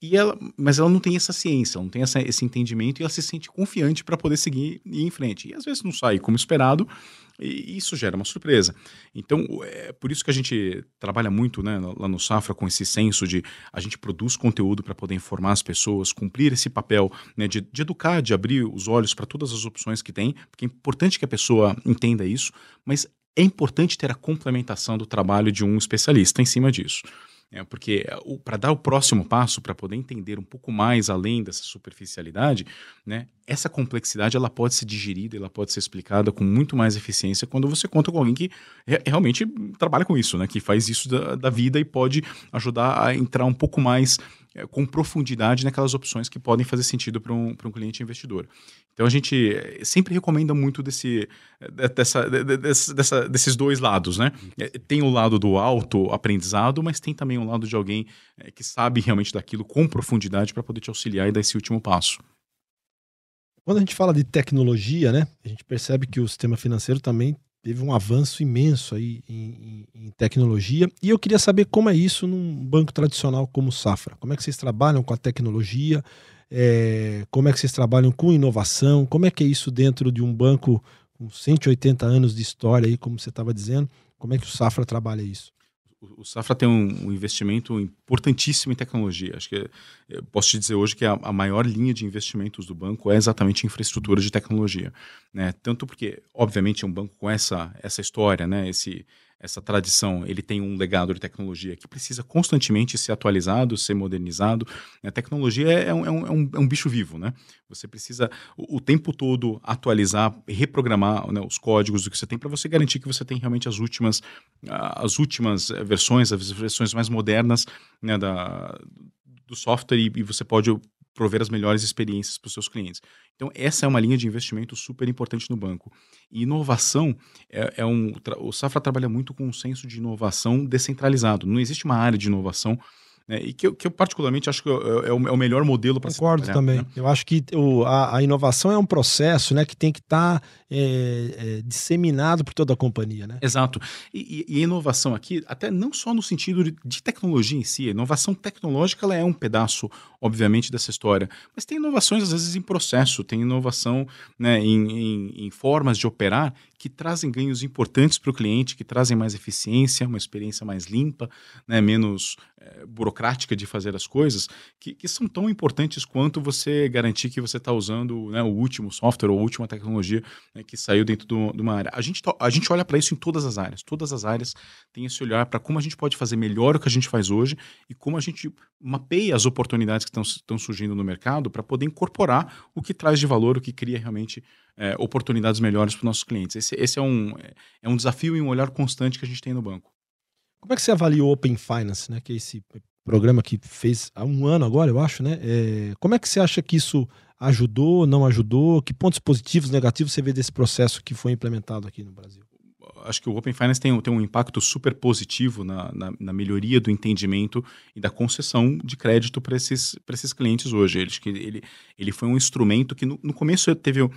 E ela, mas ela não tem essa ciência, ela não tem essa, esse entendimento e ela se sente confiante para poder seguir e ir em frente. E às vezes não sai como esperado e isso gera uma surpresa. Então, é por isso que a gente trabalha muito né, lá no Safra com esse senso de a gente produz conteúdo para poder informar as pessoas, cumprir esse papel né, de, de educar, de abrir os olhos para todas as opções que tem, porque é importante que a pessoa entenda isso, mas é importante ter a complementação do trabalho de um especialista em cima disso. É, porque para dar o próximo passo, para poder entender um pouco mais além dessa superficialidade, né, essa complexidade ela pode ser digerida, ela pode ser explicada com muito mais eficiência quando você conta com alguém que realmente trabalha com isso, né, que faz isso da, da vida e pode ajudar a entrar um pouco mais é, com profundidade naquelas opções que podem fazer sentido para um, um cliente investidor. Então a gente eh, sempre recomenda muito desse, eh, dessa, dessa, desses dois lados, né? Eh, tem o lado do auto-aprendizado, mas tem também o lado de alguém que sabe realmente daquilo com profundidade para poder te auxiliar e dar esse último passo. Quando a gente fala de tecnologia, né, a gente percebe que o sistema financeiro também teve um avanço imenso aí em, em, em, tecnologia. E eu queria saber como é isso num banco tradicional como o Safra. Como é que vocês trabalham com a tecnologia? É, como é que vocês trabalham com inovação? Como é que é isso dentro de um banco com 180 anos de história aí, como você estava dizendo? Como é que o Safra trabalha isso? O Safra tem um, um, investimento importantíssimo em tecnologia. Acho que posso te dizer hoje que a, a, maior linha de investimentos do banco é exatamente infraestrutura de tecnologia, né? Tanto porque, obviamente, é um banco com essa essa história, né? Esse essa tradição, ele tem um legado de tecnologia que precisa constantemente ser atualizado, ser modernizado. A tecnologia é, é um, é um, é um bicho vivo, né? Você precisa o, o tempo todo atualizar, reprogramar né, os códigos do que você tem para você garantir que você tem realmente as últimas, as últimas eh, versões, as versões mais modernas né, da, do software e, e você pode prover as melhores experiências para os seus clientes. Então, essa é uma linha de investimento super importante no banco. E inovação é, é um. O Safra trabalha muito com um senso de inovação descentralizado. Não existe uma área de inovação né? E que eu, que eu, particularmente acho que é, é, o, é o, melhor modelo para se Concordo também. Né? Eu acho que o, a, a, inovação é um processo né, que tem que estar tá, é, é, disseminado por toda a companhia. Né? Exato. E, e, e inovação aqui, até não só no sentido de, de tecnologia em si, a inovação tecnológica ela é um pedaço, obviamente, dessa história. Mas tem inovações, às vezes, em processo, tem inovação né, em, em, em formas de operar que trazem ganhos importantes para o cliente, que trazem mais eficiência, uma experiência mais limpa, né, menos é, burocrática de fazer as coisas que, que, são tão importantes quanto você garantir que você está usando né, o último software ou a última tecnologia né, que saiu dentro do, de uma área. A gente, a gente olha para isso em todas as áreas. Todas as áreas têm esse olhar para como a gente pode fazer melhor o que a gente faz hoje e como a gente mapeia as oportunidades que estão surgindo no mercado para poder incorporar o que traz de valor, o que cria realmente é, oportunidades melhores para os nossos clientes. Esse, esse é, um, é um desafio e um olhar constante que a gente tem no banco. Como é que você avalia o Open Finance, né? Que é esse programa que fez há um ano agora, eu acho, né? É, como é que você acha que isso ajudou, não ajudou? Que pontos positivos, negativos você vê desse processo que foi implementado aqui no Brasil? Acho que o Open Finance tem, tem um impacto super positivo na, na, na melhoria do entendimento e da concessão de crédito para esses, esses clientes hoje. Ele, ele, ele foi um instrumento que no, no começo teve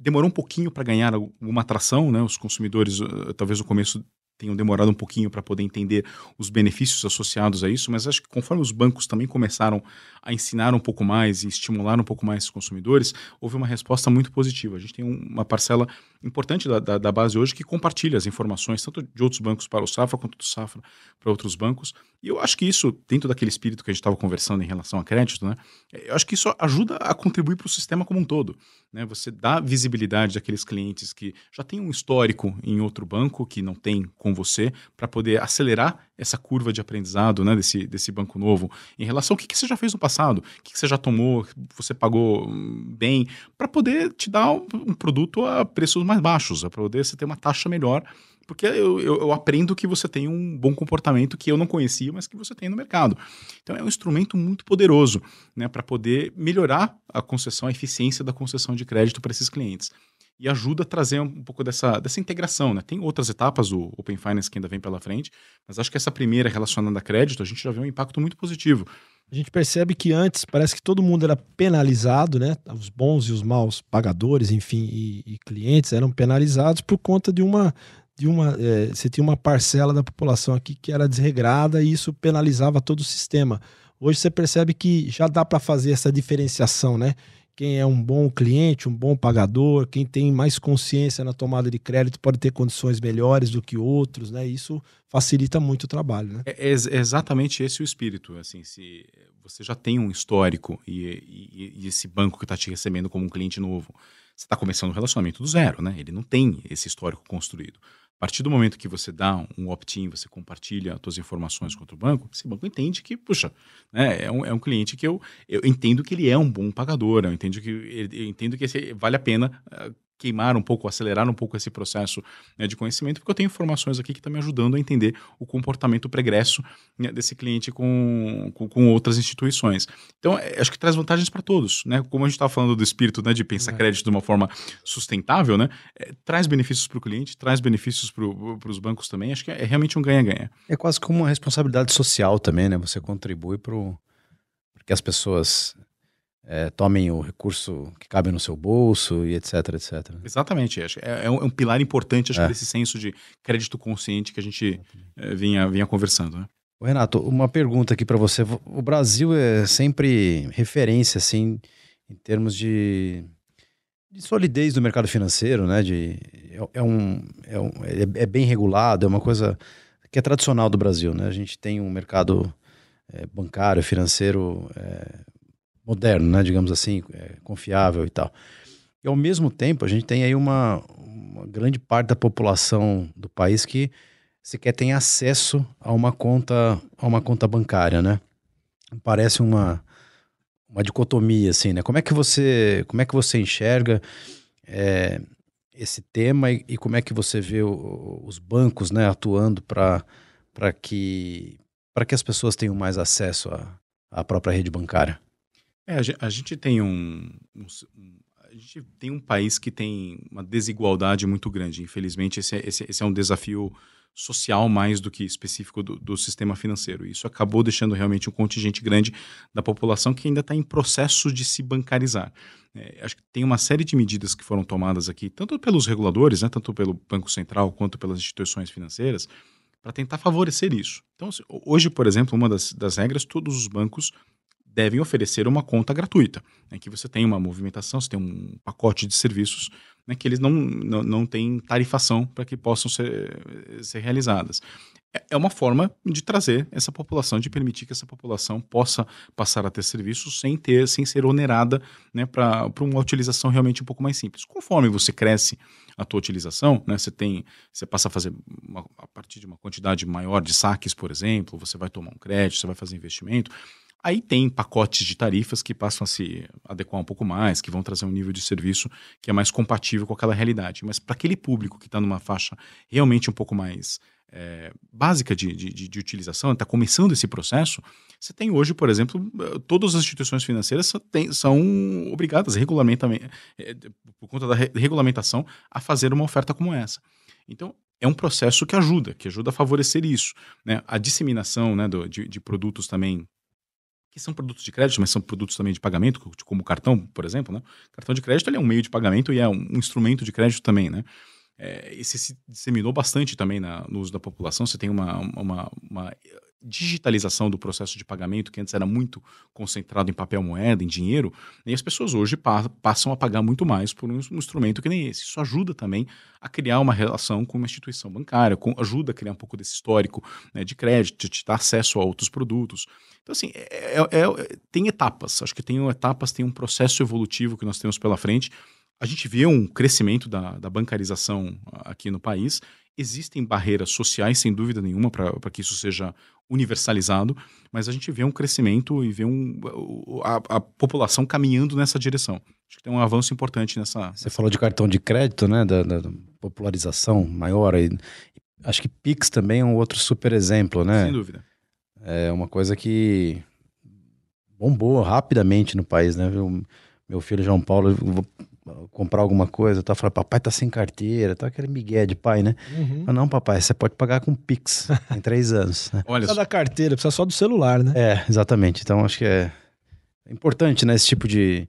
demorou um pouquinho para ganhar alguma atração, né? Os consumidores, uh, talvez no começo tenham demorado um pouquinho para poder entender os benefícios associados a isso, mas acho que conforme os bancos também começaram a ensinar um pouco mais e estimular um pouco mais os consumidores, houve uma resposta muito positiva. A gente tem uma parcela importante da, da, da, base hoje que compartilha as informações, tanto de outros bancos para o Safra, quanto do Safra para outros bancos. E eu acho que isso, dentro daquele espírito que a gente estava conversando em relação a crédito, né, eu acho que isso ajuda a contribuir para o sistema como um todo. Né? Você dá visibilidade àqueles clientes que já têm um histórico em outro banco, que não tem com você, para poder acelerar essa curva de aprendizado né, desse, desse banco novo em relação ao que, que você já fez no passado, o que, que você já tomou, você pagou bem, para poder te dar um, um produto a preços mais baixos, para poder você ter uma taxa melhor porque eu, eu, eu, aprendo que você tem um bom comportamento que eu não conhecia, mas que você tem no mercado. Então é um instrumento muito poderoso né, para poder melhorar a concessão, a eficiência da concessão de crédito para esses clientes. E ajuda a trazer um pouco dessa, dessa integração. Né? Tem outras etapas do Open Finance que ainda vem pela frente, mas acho que essa primeira relacionada a crédito, a gente já vê um impacto muito positivo. A gente percebe que antes parece que todo mundo era penalizado, né? Os bons e os maus pagadores, enfim, e, e clientes eram penalizados por conta de uma de uma. É, você tinha uma parcela da população aqui que era desregrada e isso penalizava todo o sistema. Hoje você percebe que já dá para fazer essa diferenciação, né? Quem é um bom cliente, um bom pagador, quem tem mais consciência na tomada de crédito pode ter condições melhores do que outros, né? Isso facilita muito o trabalho, né? É, é exatamente esse o espírito. Assim, se você já tem um histórico e, e, e esse banco que está te recebendo como um cliente novo, você está começando o relacionamento do zero, né? Ele não tem esse histórico construído. A partir do momento que você dá um opt-in, você compartilha as suas informações com outro banco, esse banco entende que, puxa, né, é, um, é um cliente que eu, eu entendo que ele é um bom pagador, eu entendo que, eu entendo que esse, vale a pena uh, queimar um pouco, acelerar um pouco esse processo né, de conhecimento, porque eu tenho informações aqui que estão tá me ajudando a entender o comportamento pregresso né, desse cliente com, com, com, outras instituições. Então, é, acho que traz vantagens para todos. Né? Como a gente estava falando do espírito né, de pensar é. crédito de uma forma sustentável, né? É, traz benefícios para o cliente, traz benefícios para os bancos também. Acho que é, é realmente um ganha-ganha. É quase como uma responsabilidade social também, né? Você contribui para que as pessoas é, tomem o recurso que cabe no seu bolso e etc, etc. Exatamente, acho é, é, um, é um pilar importante acho, é. desse senso de crédito consciente que a gente é, vinha, vinha conversando. Né? Renato, uma pergunta aqui para você. O Brasil é sempre referência assim em termos de, de solidez do mercado financeiro, né? De, é, é um, é, um, é, bem regulado, é uma coisa que é tradicional do Brasil, né? A gente tem um mercado bancário, financeiro moderno, né, digamos assim, é, confiável e tal. E ao mesmo tempo, a gente tem aí uma, uma grande parte da população do país que sequer tem acesso a uma conta, a uma conta bancária, né? Parece uma, uma dicotomia, assim, né? Como é que você, como é que você enxerga é, esse tema e, e, como é que você vê o, os bancos, né, atuando para que para que as pessoas tenham mais acesso à, à própria rede bancária? É, a gente tem um, um, a gente tem um país que tem uma desigualdade muito grande. Infelizmente, esse é, esse, esse é um desafio social mais do que específico do, do, sistema financeiro. Isso acabou deixando realmente um contingente grande da população que ainda está em processo de se bancarizar. É, acho que tem uma série de medidas que foram tomadas aqui, tanto pelos reguladores, né, tanto pelo Banco Central quanto pelas instituições financeiras, para tentar favorecer isso. Então, hoje, por exemplo, uma das, das regras, todos os bancos devem oferecer uma conta gratuita, né, que você tem uma movimentação, você tem um pacote de serviços né, que eles não, não, não têm tarifação para que possam ser, ser realizadas. é, é uma forma de trazer essa população, de permitir que essa população possa passar a ter serviços sem ter, sem ser onerada né, para uma utilização realmente um pouco mais simples. Conforme você cresce a tua utilização, né, você tem, você passa a fazer uma, a partir de uma quantidade maior de saques, por exemplo, você vai tomar um crédito, você vai fazer investimento. Aí tem pacotes de tarifas que passam a se adequar um pouco mais, que vão trazer um nível de serviço que é mais compatível com aquela realidade. Mas para aquele público que está numa faixa realmente um pouco mais é, básica de, de, de utilização, está começando esse processo, você tem hoje, por exemplo, todas as instituições financeiras tem, são obrigadas regulamentalmente, é, por conta da regulamentação, a fazer uma oferta como essa. Então, é um processo que ajuda, que ajuda a favorecer isso. Né? A disseminação né, do, de, de produtos também que são produtos de crédito, mas são produtos também de pagamento, como o cartão, por exemplo, né? Cartão de crédito é um meio de pagamento e é um instrumento de crédito também, né? é, esse se disseminou bastante também na, no uso da população. Você tem uma, uma, uma, digitalização do processo de pagamento que antes era muito concentrado em papel moeda, em dinheiro, e as pessoas hoje pa passam a pagar muito mais por um, um, instrumento que nem esse. Isso ajuda também a criar uma relação com uma instituição bancária, com, ajuda a criar um pouco desse histórico né, de crédito, de dar acesso a outros produtos. Então, assim, é, é, é, tem etapas. Acho que tem etapas, tem um processo evolutivo que nós temos pela frente a gente vê um crescimento da, da bancarização aqui no país. Existem barreiras sociais, sem dúvida nenhuma, para que isso seja universalizado, mas a gente vê um crescimento e vê um, a, a, população caminhando nessa direção. Acho que tem um avanço importante nessa. Você falou de cartão de crédito, né? Da, da popularização maior. E, acho que Pix também é um outro super exemplo, né? Sem dúvida. É uma coisa que bombou rapidamente no país, né? Meu filho João Paulo comprar alguma coisa, tá? Fala, papai tá sem carteira, tá aquele migué de pai, né? Uhum. não, papai, você pode pagar com Pix em três anos. Né? Olha precisa da carteira, precisa só do celular, né? É, exatamente. Então acho que é importante, né? Esse tipo de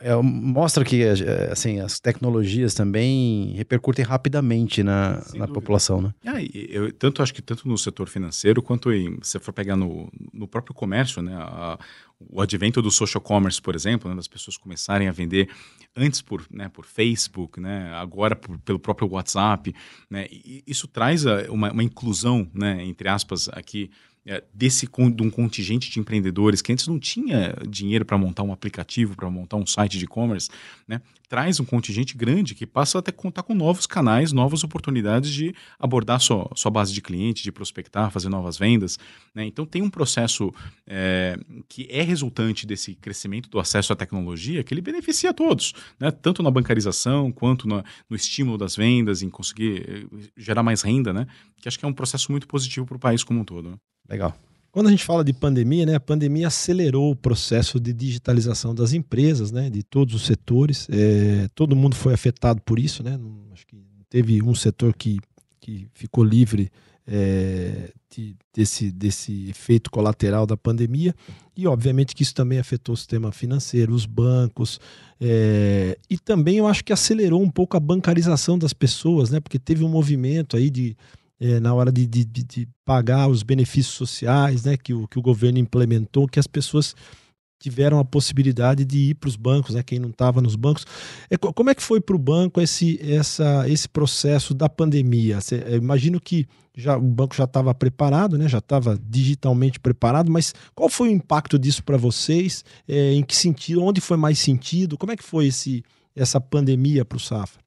é, mostra que é, assim, as tecnologias também repercutem rapidamente na, na população, né? Ah, eu tanto acho que tanto no setor financeiro quanto em, se for pegar no, no próprio comércio, né? A, o advento do social commerce, por exemplo, né, das pessoas começarem a vender antes por, né, por Facebook, né, agora por, pelo próprio WhatsApp, né, isso traz uma, uma inclusão, né, entre aspas, aqui é, desse de um contingente de empreendedores que antes não tinha dinheiro para montar um aplicativo, para montar um site de e-commerce, né, traz um contingente grande que passa até contar com novos canais, novas oportunidades de abordar sua, sua base de clientes, de prospectar, fazer novas vendas. Né? Então tem um processo é, que é resultante desse crescimento do acesso à tecnologia que ele beneficia a todos, né? tanto na bancarização quanto no, no estímulo das vendas, em conseguir eh, gerar mais renda, né? que acho que é um processo muito positivo para o país como um todo. Né? Legal. Quando a gente fala de pandemia, né, a pandemia acelerou o processo de digitalização das empresas, né, de todos os setores. É, todo mundo foi afetado por isso, né? Não, acho que teve um setor que, que ficou livre é, de, desse, desse efeito colateral da pandemia. E, obviamente, que isso também afetou o sistema financeiro, os bancos. É, e também eu acho que acelerou um pouco a bancarização das pessoas, né? Porque teve um movimento aí de é, na hora de, de, de, pagar os benefícios sociais né, que, o, que o governo implementou, que as pessoas tiveram a possibilidade de ir para os bancos, né, quem não estava nos bancos. É, como é que foi para o banco esse, essa, esse processo da pandemia? Cê, imagino que já, o banco já estava preparado, né, já estava digitalmente preparado, mas qual foi o impacto disso para vocês? É, em que sentido? Onde foi mais sentido? Como é que foi esse, essa pandemia para o Safra?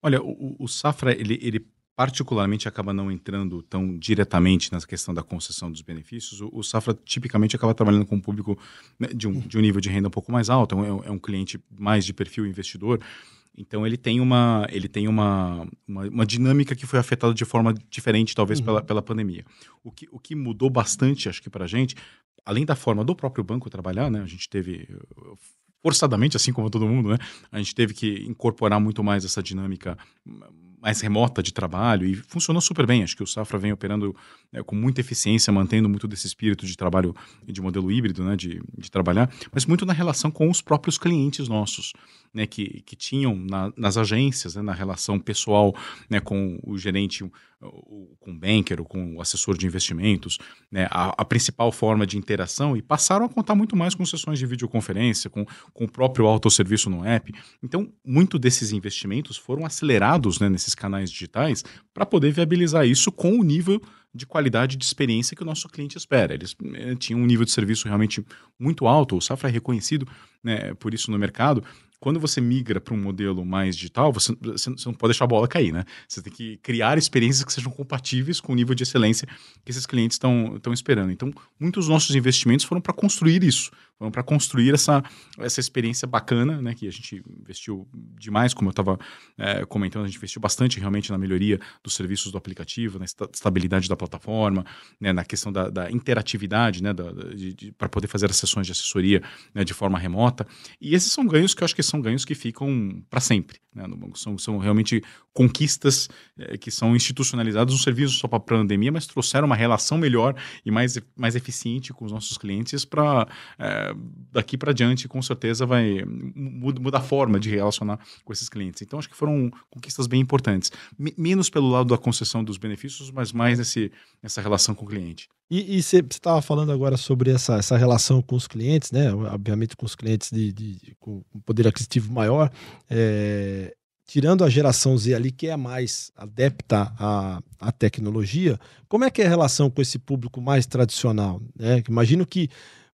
Olha, o, o Safra ele, ele particularmente acaba não entrando tão diretamente na questão da concessão dos benefícios, o, o Safra tipicamente acaba trabalhando com um público né, de, um, de um nível de renda um pouco mais alto, é um, é um cliente mais de perfil investidor, então ele tem uma, ele tem uma, uma, uma, dinâmica que foi afetada de forma diferente, talvez, uhum. pela, pela pandemia. O que, o que mudou bastante, acho que para a gente, além da forma do próprio banco trabalhar, né? A gente teve forçadamente, assim como todo mundo, né? A gente teve que incorporar muito mais essa dinâmica mais remota de trabalho e funcionou super bem. Acho que o Safra vem operando é, com muita eficiência, mantendo muito desse espírito de trabalho de modelo híbrido, né, de, de trabalhar, mas muito na relação com os próprios clientes nossos, né, que, que tinham na, nas agências, né, na relação pessoal né, com o gerente, com o banker com o assessor de investimentos, né, a, a, principal forma de interação e passaram a contar muito mais com sessões de videoconferência, com, com o próprio autosserviço no app. Então, muito desses investimentos foram acelerados né, nesse nesses canais digitais para poder viabilizar isso com o nível de qualidade de experiência que o nosso cliente espera. Eles eh, tinham um nível de serviço realmente muito alto, o Safra é reconhecido né, por isso no mercado, quando você migra para um modelo mais digital, você, você, não pode deixar a bola cair, né? Você tem que criar experiências que sejam compatíveis com o nível de excelência que esses clientes estão esperando. Então, muitos dos nossos investimentos foram para construir isso, foram para construir essa, essa experiência bacana, né? Que a gente investiu demais, como eu estava é, comentando, a gente investiu bastante realmente na melhoria dos serviços do aplicativo, na estabilidade da plataforma, né? na questão da, da interatividade, né? Para poder fazer as sessões de assessoria né? de forma remota. E esses são ganhos que eu acho que são ganhos que ficam para sempre né, no banco. São, são realmente conquistas é, que são institucionalizadas, um serviço só para a pandemia, mas trouxeram uma relação melhor e mais, mais eficiente com os nossos clientes para é, daqui para diante, com certeza, vai mudar a forma de relacionar com esses clientes. Então, acho que foram conquistas bem importantes. M menos pelo lado da concessão dos benefícios, mas mais nesse, nessa relação com o cliente. E você estava falando agora sobre essa, essa relação com os clientes, né? Obviamente com os clientes de, de, de com poder aquisitivo maior. É, tirando a geração Z ali, que é mais adepta à, à tecnologia, como é que é a relação com esse público mais tradicional? Né? Imagino que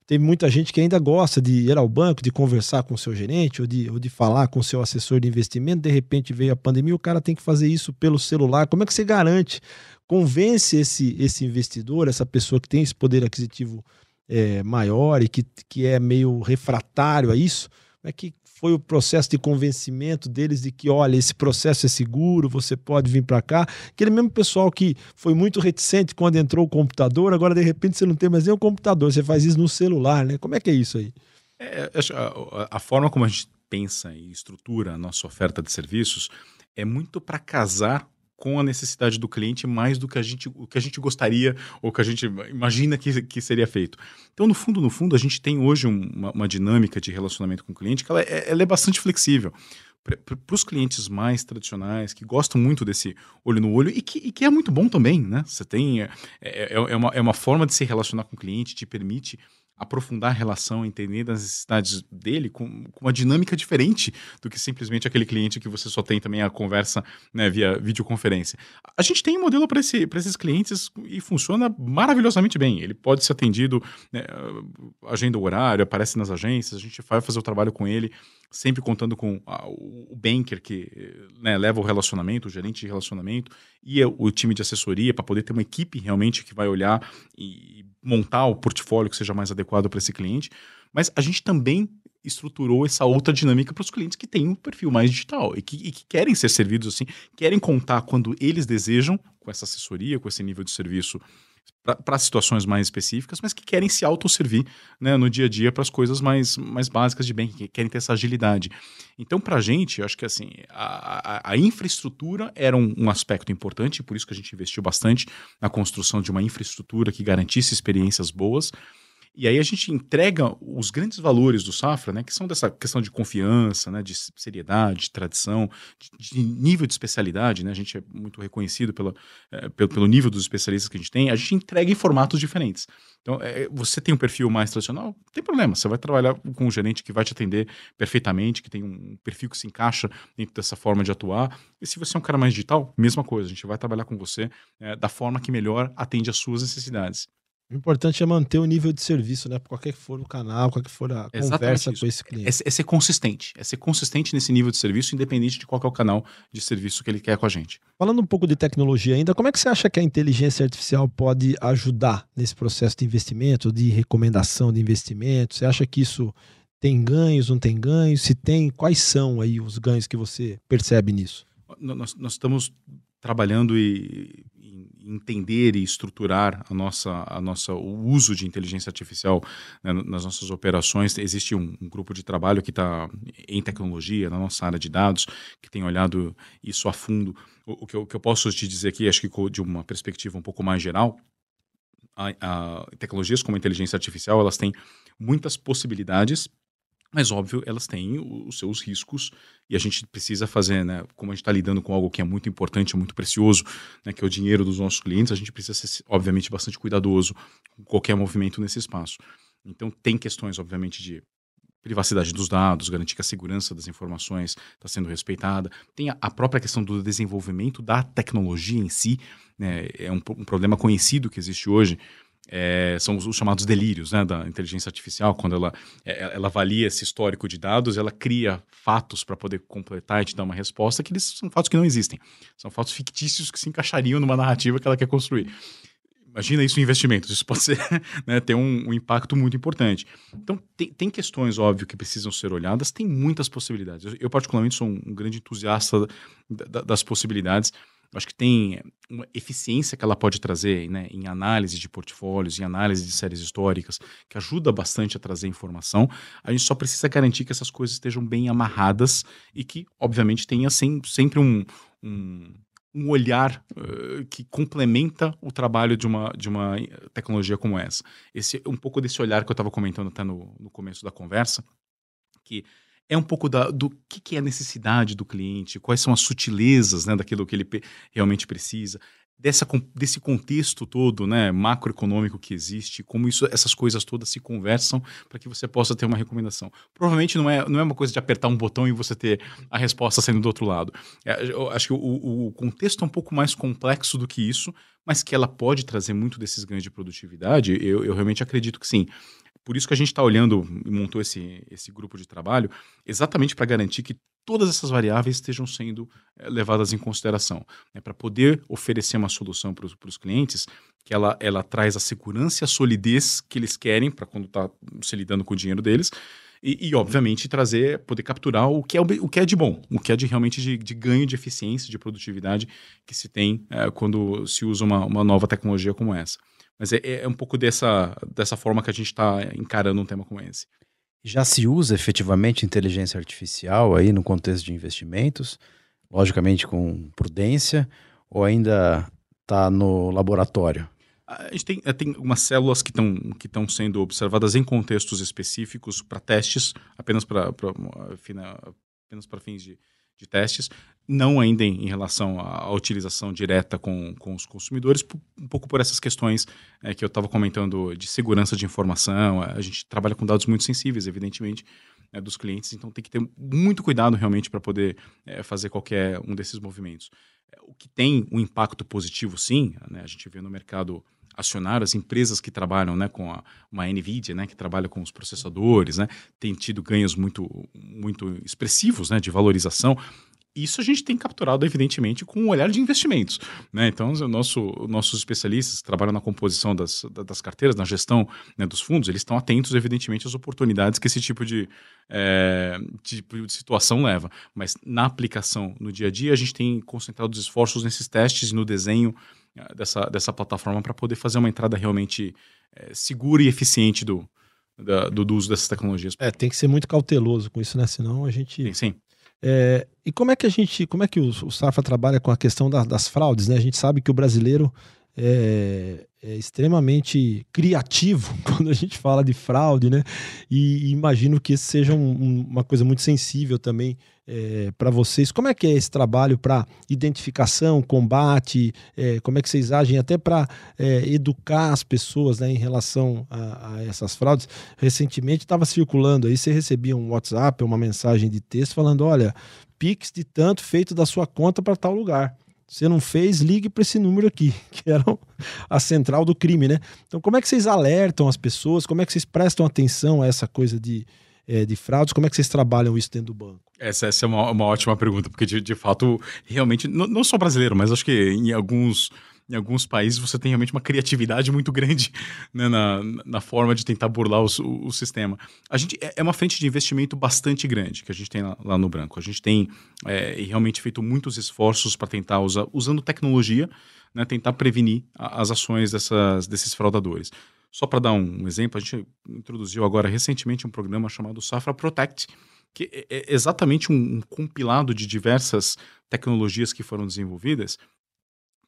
tem muita gente que ainda gosta de ir ao banco, de conversar com o seu gerente ou de, ou de falar com o seu assessor de investimento. De repente veio a pandemia, o cara tem que fazer isso pelo celular. Como é que você garante convence esse, esse investidor, essa pessoa que tem esse poder aquisitivo é, maior e que, que é meio refratário a isso, como é que foi o processo de convencimento deles de que, olha, esse processo é seguro, você pode vir para cá. Aquele mesmo pessoal que foi muito reticente quando entrou o computador, agora de repente você não tem mais nem o computador, você faz isso no celular, né? Como é que é isso aí? É, a, a forma como a gente pensa e estrutura a nossa oferta de serviços é muito para casar com a necessidade do cliente mais do que a gente, o que a gente gostaria ou que a gente imagina que, que seria feito. Então, no fundo, no fundo, a gente tem hoje uma, uma dinâmica de relacionamento com o cliente que ela é, ela é bastante flexível para os clientes mais tradicionais, que gostam muito desse olho no olho e que, e que é muito bom também, né? Você tem. É, é, é, uma, é uma forma de se relacionar com o cliente, te permite aprofundar a relação, entender as necessidades dele com, com, uma dinâmica diferente do que simplesmente aquele cliente que você só tem também a conversa né, via videoconferência. A gente tem um modelo para esse, esses clientes e funciona maravilhosamente bem. Ele pode ser atendido, né, agenda o horário, aparece nas agências, a gente vai fazer o trabalho com ele, sempre contando com a, o banker que né, leva o relacionamento, o gerente de relacionamento e o time de assessoria para poder ter uma equipe realmente que vai olhar e montar o portfólio que seja mais adequado para esse cliente. Mas a gente também estruturou essa outra dinâmica para os clientes que têm um perfil mais digital e que, e que, querem ser servidos assim, querem contar quando eles desejam com essa assessoria, com esse nível de serviço para situações mais específicas, mas que querem se autosservir né, no dia a dia para as coisas mais, mais básicas de bem, que querem ter essa agilidade. Então, para a gente, acho que assim, a, a, a infraestrutura era um, um, aspecto importante, por isso que a gente investiu bastante na construção de uma infraestrutura que garantisse experiências boas. E aí a gente entrega os grandes valores do Safra, né, que são dessa questão de confiança, né, de seriedade, de tradição, de, de nível de especialidade, né, a gente é muito reconhecido pela, é, pelo, pelo, nível dos especialistas que a gente tem, a gente entrega em formatos diferentes. Então, é, você tem um perfil mais tradicional, não tem problema, você vai trabalhar com um gerente que vai te atender perfeitamente, que tem um perfil que se encaixa dentro dessa forma de atuar. E se você é um cara mais digital, mesma coisa, a gente vai trabalhar com você é, da forma que melhor atende às suas necessidades. O importante é manter o nível de serviço, né? Qualquer que for o canal, qualquer que for a Exatamente conversa isso. com esse cliente. É, é, ser consistente. É ser consistente nesse nível de serviço, independente de qual é o canal de serviço que ele quer com a gente. Falando um pouco de tecnologia ainda, como é que você acha que a inteligência artificial pode ajudar nesse processo de investimento, de recomendação de investimento? Você acha que isso tem ganhos, não tem ganhos? Se tem, quais são aí os ganhos que você percebe nisso? Nós, nós estamos trabalhando e entender e estruturar a nossa, a nossa, o uso de inteligência artificial né, nas nossas operações. Existe um, um grupo de trabalho que está em tecnologia, na nossa área de dados, que tem olhado isso a fundo. O, o, que, eu, o que eu posso te dizer aqui, acho que de uma perspectiva um pouco mais geral, a, a, tecnologias como a inteligência artificial, elas têm muitas possibilidades mas, óbvio, elas têm os seus riscos e a gente precisa fazer, né? Como a gente está lidando com algo que é muito importante, muito precioso, né, que é o dinheiro dos nossos clientes, a gente precisa ser, obviamente, bastante cuidadoso com qualquer movimento nesse espaço. Então, tem questões, obviamente, de privacidade dos dados, garantir que a segurança das informações está sendo respeitada. Tem a, própria questão do desenvolvimento da tecnologia em si, né? é um, um problema conhecido que existe hoje. É, são os, os, chamados delírios né, da inteligência artificial, quando ela, é, ela avalia esse histórico de dados, ela cria fatos para poder completar e te dar uma resposta, que eles são fatos que não existem. São fatos fictícios que se encaixariam numa narrativa que ela quer construir. Imagina isso em investimentos, isso pode ser, né, ter um, um, impacto muito importante. Então, tem, tem, questões, óbvio, que precisam ser olhadas, tem muitas possibilidades. Eu, eu particularmente, sou um, um grande entusiasta da, da, das possibilidades. Acho que tem uma eficiência que ela pode trazer né, em análise de portfólios, em análise de séries históricas, que ajuda bastante a trazer informação. A gente só precisa garantir que essas coisas estejam bem amarradas e que, obviamente, tenha sem, sempre um, um um olhar uh, que complementa o trabalho de uma, de uma tecnologia como essa. Esse um pouco desse olhar que eu estava comentando até no, no começo da conversa, que é um pouco da, do que, que, é a necessidade do cliente, quais são as sutilezas né, daquilo que ele realmente precisa dessa, desse contexto todo, né, macroeconômico que existe, como isso, essas coisas todas se conversam para que você possa ter uma recomendação. Provavelmente não é, não é uma coisa de apertar um botão e você ter a resposta saindo do outro lado. É, acho que o, o contexto é um pouco mais complexo do que isso, mas que ela pode trazer muito desses ganhos de produtividade, eu, eu realmente acredito que sim. Por isso que a gente está olhando e montou esse, esse grupo de trabalho, exatamente para garantir que todas essas variáveis estejam sendo é, levadas em consideração, né, para poder oferecer uma solução para os clientes que ela, ela traz a segurança e a solidez que eles querem para quando está se lidando com o dinheiro deles, e, e, obviamente trazer, poder capturar o que é, o que é de bom, o que é de realmente de, de ganho de eficiência, de produtividade que se tem é, quando se usa uma, uma nova tecnologia como essa. Mas é, é um pouco dessa, dessa forma que a gente está encarando um tema como esse. Já se usa efetivamente inteligência artificial aí no contexto de investimentos, logicamente com prudência, ou ainda está no laboratório? A gente tem, eh, tem algumas células que estão que sendo observadas em contextos específicos para testes, apenas para apenas para fins de, de testes, não ainda em, relação à, à, utilização direta com, com os consumidores, um pouco por essas questões é, que eu estava comentando de segurança de informação. A gente trabalha com dados muito sensíveis, evidentemente, é, dos clientes, então tem que ter muito cuidado realmente para poder é, fazer qualquer um desses movimentos. É, o que tem um impacto positivo, sim, né, a gente vê no mercado acionário, as empresas que trabalham né, com a, uma NVIDIA, né, que trabalha com os processadores, né, tem tido ganhos muito, muito expressivos né, de valorização. Isso a gente tem capturado, evidentemente, com um olhar de investimentos. Né? Então, o nosso, nossos especialistas que trabalham na composição das, das carteiras, na gestão né, dos fundos, eles estão atentos, evidentemente, às oportunidades que esse tipo de, é, tipo de situação leva. Mas na aplicação, no dia a dia, a gente tem concentrado os esforços nesses testes e no desenho dessa, dessa plataforma para poder fazer uma entrada realmente é, segura e eficiente do, da, do, do, uso dessas tecnologias. É, tem que ser muito cauteloso com isso, né? Senão a gente. Sim. sim. É, e como é que a gente, como é que o, o Safra trabalha com a questão da, das fraudes, né? A gente sabe que o brasileiro é, é, extremamente criativo quando a gente fala de fraude, né? E, e imagino que isso seja um, um, uma coisa muito sensível também é, para vocês. Como é que é esse trabalho para identificação, combate? É, como é que vocês agem até para é, educar as pessoas né, em relação a, a essas fraudes? Recentemente estava circulando aí, você recebia um WhatsApp, uma mensagem de texto falando: olha, Pix de tanto feito da sua conta para tal lugar. Você não fez, ligue para esse número aqui, que era a central do crime, né? Então, como é que vocês alertam as pessoas? Como é que vocês prestam atenção a essa coisa de, é, de fraudes? Como é que vocês trabalham isso dentro do banco? Essa, essa é uma, uma ótima pergunta, porque de, de fato, realmente, não, não só brasileiro, mas acho que em alguns em alguns países você tem realmente uma criatividade muito grande né, na, na forma de tentar burlar o, o, o, sistema. A gente é, é uma frente de investimento bastante grande que a gente tem lá, lá no Branco. A gente tem é, realmente feito muitos esforços para tentar usar, usando tecnologia, né, tentar prevenir as ações dessas, desses fraudadores. Só para dar um exemplo, a gente introduziu agora recentemente um programa chamado Safra Protect, que é, é exatamente um, um compilado de diversas tecnologias que foram desenvolvidas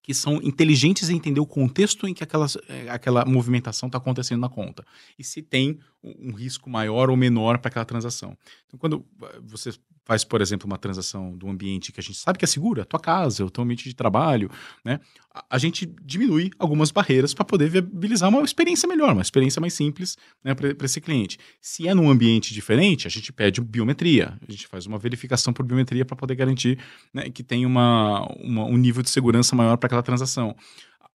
que são inteligentes em entender o contexto em que aquela, eh, aquela movimentação está acontecendo na conta. E se tem um risco maior ou menor para aquela transação. Então, quando eh, você faz, por exemplo, uma transação do ambiente que a gente sabe que é seguro, é a tua casa, é o teu ambiente de trabalho, né? A, gente diminui algumas barreiras para poder viabilizar uma experiência melhor, uma experiência mais simples né, para esse cliente. Se é num ambiente diferente, a gente pede biometria, a gente faz uma verificação por biometria para poder garantir né, que tem uma, uma, um nível de segurança maior para aquela transação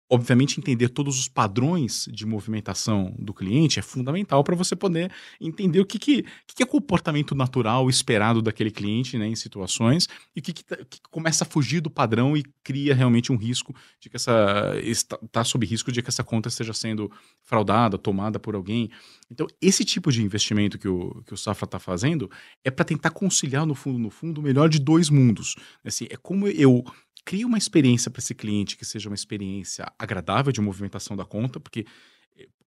obviamente, entender todos os padrões de movimentação do cliente é fundamental para você poder entender o que, que, que, é comportamento natural esperado daquele cliente né, em situações e o que, que, tá, que, começa a fugir do padrão e cria realmente um risco de que essa. está, tá sob risco de que essa conta esteja sendo fraudada, tomada por alguém. Então, esse tipo de investimento que o, que o Safra está fazendo é para tentar conciliar, no fundo, no fundo, o melhor de dois mundos. Assim, é como eu cria uma experiência para esse cliente que seja uma experiência agradável de movimentação da conta, porque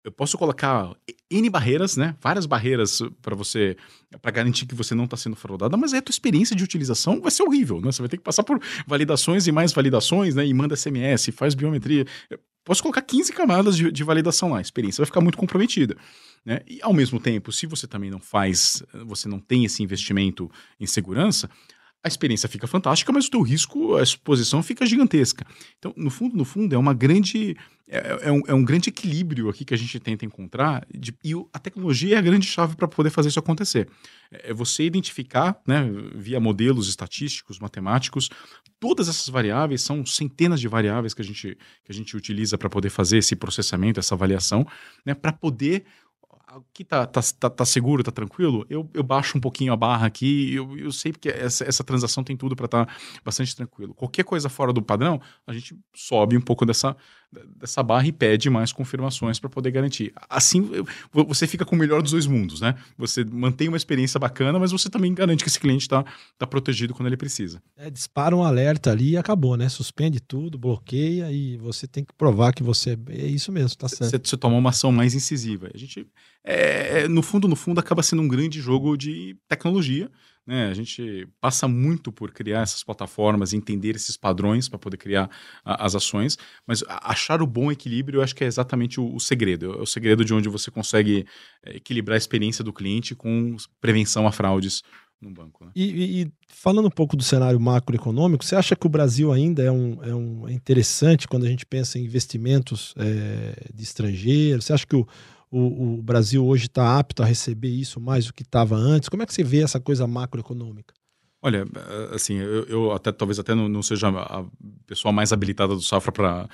eu posso colocar N barreiras, né? Várias barreiras para você, para garantir que você não está sendo fraudado, mas a tua experiência de utilização vai ser horrível, né? Você vai ter que passar por validações e mais validações, né? E manda SMS, faz biometria. Eu posso colocar 15 camadas de, de validação lá, a experiência vai ficar muito comprometida. Né? E ao mesmo tempo, se você também não faz, você não tem esse investimento em segurança, a experiência fica fantástica, mas o teu risco, a exposição fica gigantesca. Então, no fundo, no fundo, é uma grande é, é, um, é um grande equilíbrio aqui que a gente tenta encontrar de, e a tecnologia é a grande chave para poder fazer isso acontecer. É, é você identificar, né, via modelos estatísticos, matemáticos, todas essas variáveis, são centenas de variáveis que a gente, que a gente utiliza para poder fazer esse processamento, essa avaliação, né, para poder aqui tá, tá, tá, tá, seguro, tá tranquilo, eu, eu baixo um pouquinho a barra aqui, eu, eu sei que essa, essa transação tem tudo para estar tá bastante tranquilo. Qualquer coisa fora do padrão, a gente sobe um pouco dessa, dessa barra e pede mais confirmações para poder garantir. Assim, você fica com o melhor dos dois mundos, né? Você mantém uma experiência bacana, mas você também garante que esse cliente está tá protegido quando ele precisa. É, dispara um alerta ali e acabou, né? Suspende tudo, bloqueia e você tem que provar que você é isso mesmo, tá certo. Você, você toma uma ação mais incisiva. A gente, é, é, no fundo, no fundo, acaba sendo um grande jogo de tecnologia né? A gente passa muito por criar essas plataformas, entender esses padrões para poder criar a, as ações, mas achar o bom equilíbrio eu acho que é exatamente o, o segredo. É o segredo de onde você consegue é, equilibrar a experiência do cliente com prevenção a fraudes no banco. Né? E, e, falando um pouco do cenário macroeconômico, você acha que o Brasil ainda é, um, é, um, é interessante quando a gente pensa em investimentos é, de estrangeiros? Você acha que o o, o Brasil hoje está apto a receber isso mais do que estava antes? Como é que você vê essa coisa macroeconômica? Olha, assim, eu, eu, até talvez até não, não, seja a pessoa mais habilitada do Safra para.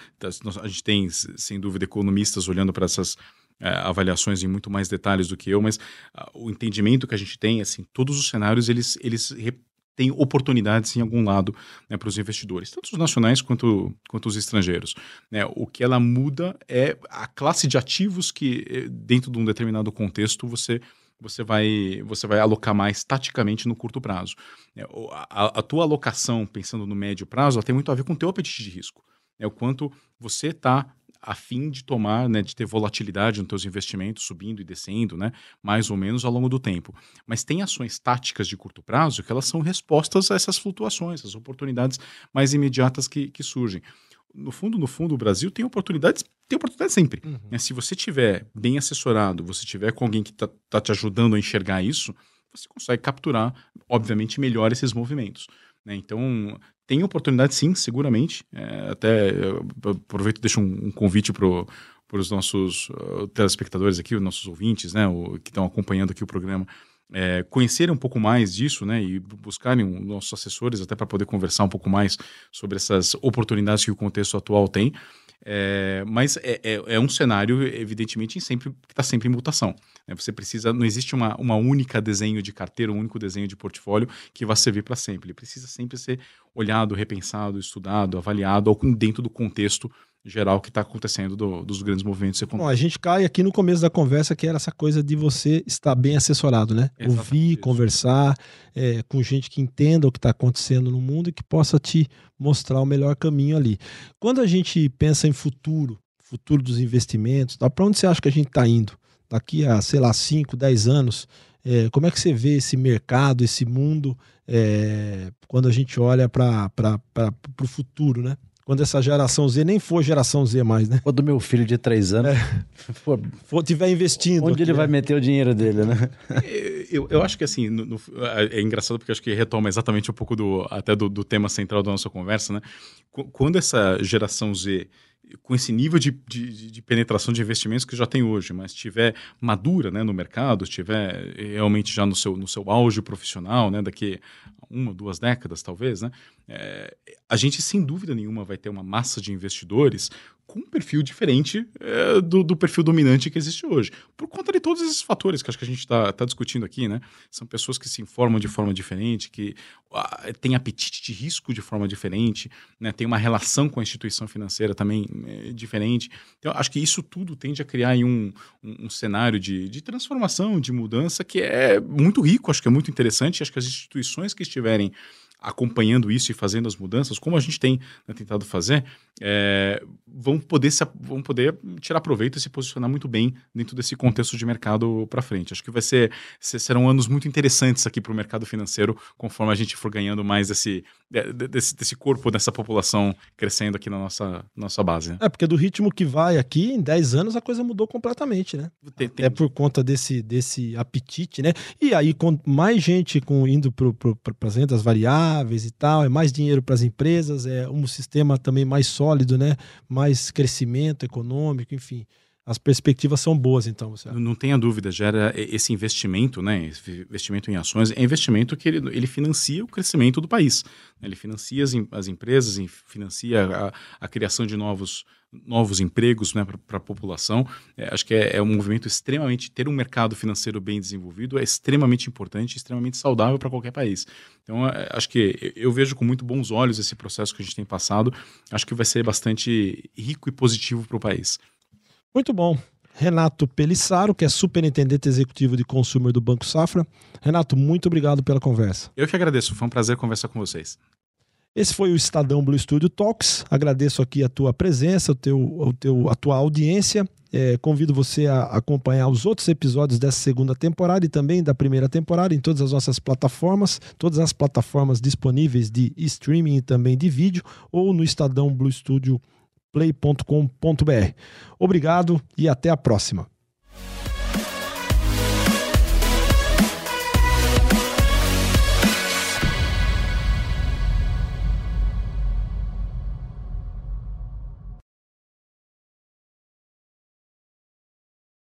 A gente tem, sem dúvida, economistas olhando para essas é, avaliações em muito mais detalhes do que eu, mas uh, o entendimento que a gente tem, assim, todos os cenários eles, eles tem oportunidades em algum lado né, para os investidores, tanto os nacionais quanto, quanto os estrangeiros. Né? O que ela muda é a classe de ativos que, eh, dentro de um determinado contexto, você você vai, você vai alocar mais taticamente no curto prazo. É, a, a, tua alocação, pensando no médio prazo, ela tem muito a ver com o teu apetite de risco. É o quanto você está a fim de tomar, né, de ter volatilidade nos teus investimentos subindo e descendo, né, mais ou menos ao longo do tempo. Mas tem ações táticas de curto prazo que elas são respostas a essas flutuações, as oportunidades mais imediatas que, que surgem. No fundo, no fundo, o Brasil tem oportunidades, tem oportunidade sempre. Uhum. Né? Se você tiver bem assessorado, você tiver com alguém que está tá te ajudando a enxergar isso, você consegue capturar, obviamente, melhor esses movimentos. Né? Então, tem oportunidade sim, seguramente. É, até aproveito e deixo um, um convite para os nossos uh, telespectadores aqui, os nossos ouvintes, né, o, que estão acompanhando aqui o programa, é, conhecerem um pouco mais disso, né, e buscarem um, nossos assessores até para poder conversar um pouco mais sobre essas oportunidades que o contexto atual tem. É, mas é, é, é, um cenário, evidentemente, sempre, que está sempre em mutação. Né? Você precisa, não existe uma, uma única desenho de carteira, um único desenho de portfólio que vai servir para sempre. Ele precisa sempre ser olhado, repensado, estudado, avaliado dentro do contexto geral que está acontecendo do, dos grandes movimentos econômicos. Bom, a gente cai aqui no começo da conversa que era essa coisa de você estar bem assessorado, né? Exatamente Ouvir, isso. conversar é, com gente que entenda o que está acontecendo no mundo e que possa te mostrar o melhor caminho ali. Quando a gente pensa em futuro, futuro dos investimentos, para onde você acha que a gente está indo? Daqui a, sei lá, 5, 10 anos, é, como é que você vê esse mercado, esse mundo, é, quando a gente olha para o futuro, né? Quando essa geração Z nem for geração Z mais, né? Quando meu filho de três anos é. for, for tiver investindo. Onde aqui, ele vai meter o dinheiro dele, né? Eu, eu acho que assim, no, no, é engraçado porque acho que retoma exatamente um pouco do até do, do tema central da nossa conversa, né? Quando essa geração Z com esse nível de, de, de, penetração de investimentos que já tem hoje, mas estiver madura né, no mercado, estiver realmente já no seu, no seu auge profissional, né, daqui uma, duas décadas talvez, né, é, a gente sem dúvida nenhuma vai ter uma massa de investidores com um perfil diferente é, do, do, perfil dominante que existe hoje. Por conta de todos esses fatores que acho que a gente está tá discutindo aqui, né? São pessoas que se informam de forma diferente, que uh, têm apetite de risco de forma diferente, né? tem uma relação com a instituição financeira também é, diferente. Então, acho que isso tudo tende a criar um, um, um, cenário de, de transformação, de mudança, que é muito rico, acho que é muito interessante. Acho que as instituições que estiverem acompanhando isso e fazendo as mudanças, como a gente tem né, tentado fazer, é, vão, poder se, vão poder tirar proveito e se posicionar muito bem dentro desse contexto de mercado para frente. Acho que vai ser serão anos muito interessantes aqui para o mercado financeiro, conforme a gente for ganhando mais desse, desse, desse corpo, dessa população crescendo aqui na nossa, nossa base. Né? É, porque do ritmo que vai aqui, em 10 anos a coisa mudou completamente, né? Tem, tem... É por conta desse, desse apetite, né? E aí, com mais gente com, indo para as rendas variáveis, e tal, é mais dinheiro para as empresas, é um sistema também mais sólido, né? Mais crescimento econômico, enfim. As perspectivas são boas, então. Você não, não tenha dúvida, gera esse investimento, né? Esse investimento em ações é investimento que ele, ele financia o crescimento do país. Ele financia as, as empresas, financia a, a criação de novos novos empregos né, para a população. É, acho que é, é, um movimento extremamente. Ter um mercado financeiro bem desenvolvido é extremamente importante, extremamente saudável para qualquer país. Então, é, acho que eu vejo com muito bons olhos esse processo que a gente tem passado. Acho que vai ser bastante rico e positivo para o país. Muito bom. Renato Pelissaro, que é superintendente executivo de consumer do Banco Safra. Renato, muito obrigado pela conversa. Eu que agradeço, foi um prazer conversar com vocês. Esse foi o Estadão Blue Studio Talks. Agradeço aqui a tua presença, o teu, o teu, a tua audiência. É, convido você a acompanhar os outros episódios dessa segunda temporada e também da primeira temporada em todas as nossas plataformas, todas as plataformas disponíveis de streaming e também de vídeo, ou no Estadão Blue Studio play.com.br. Obrigado e até a próxima.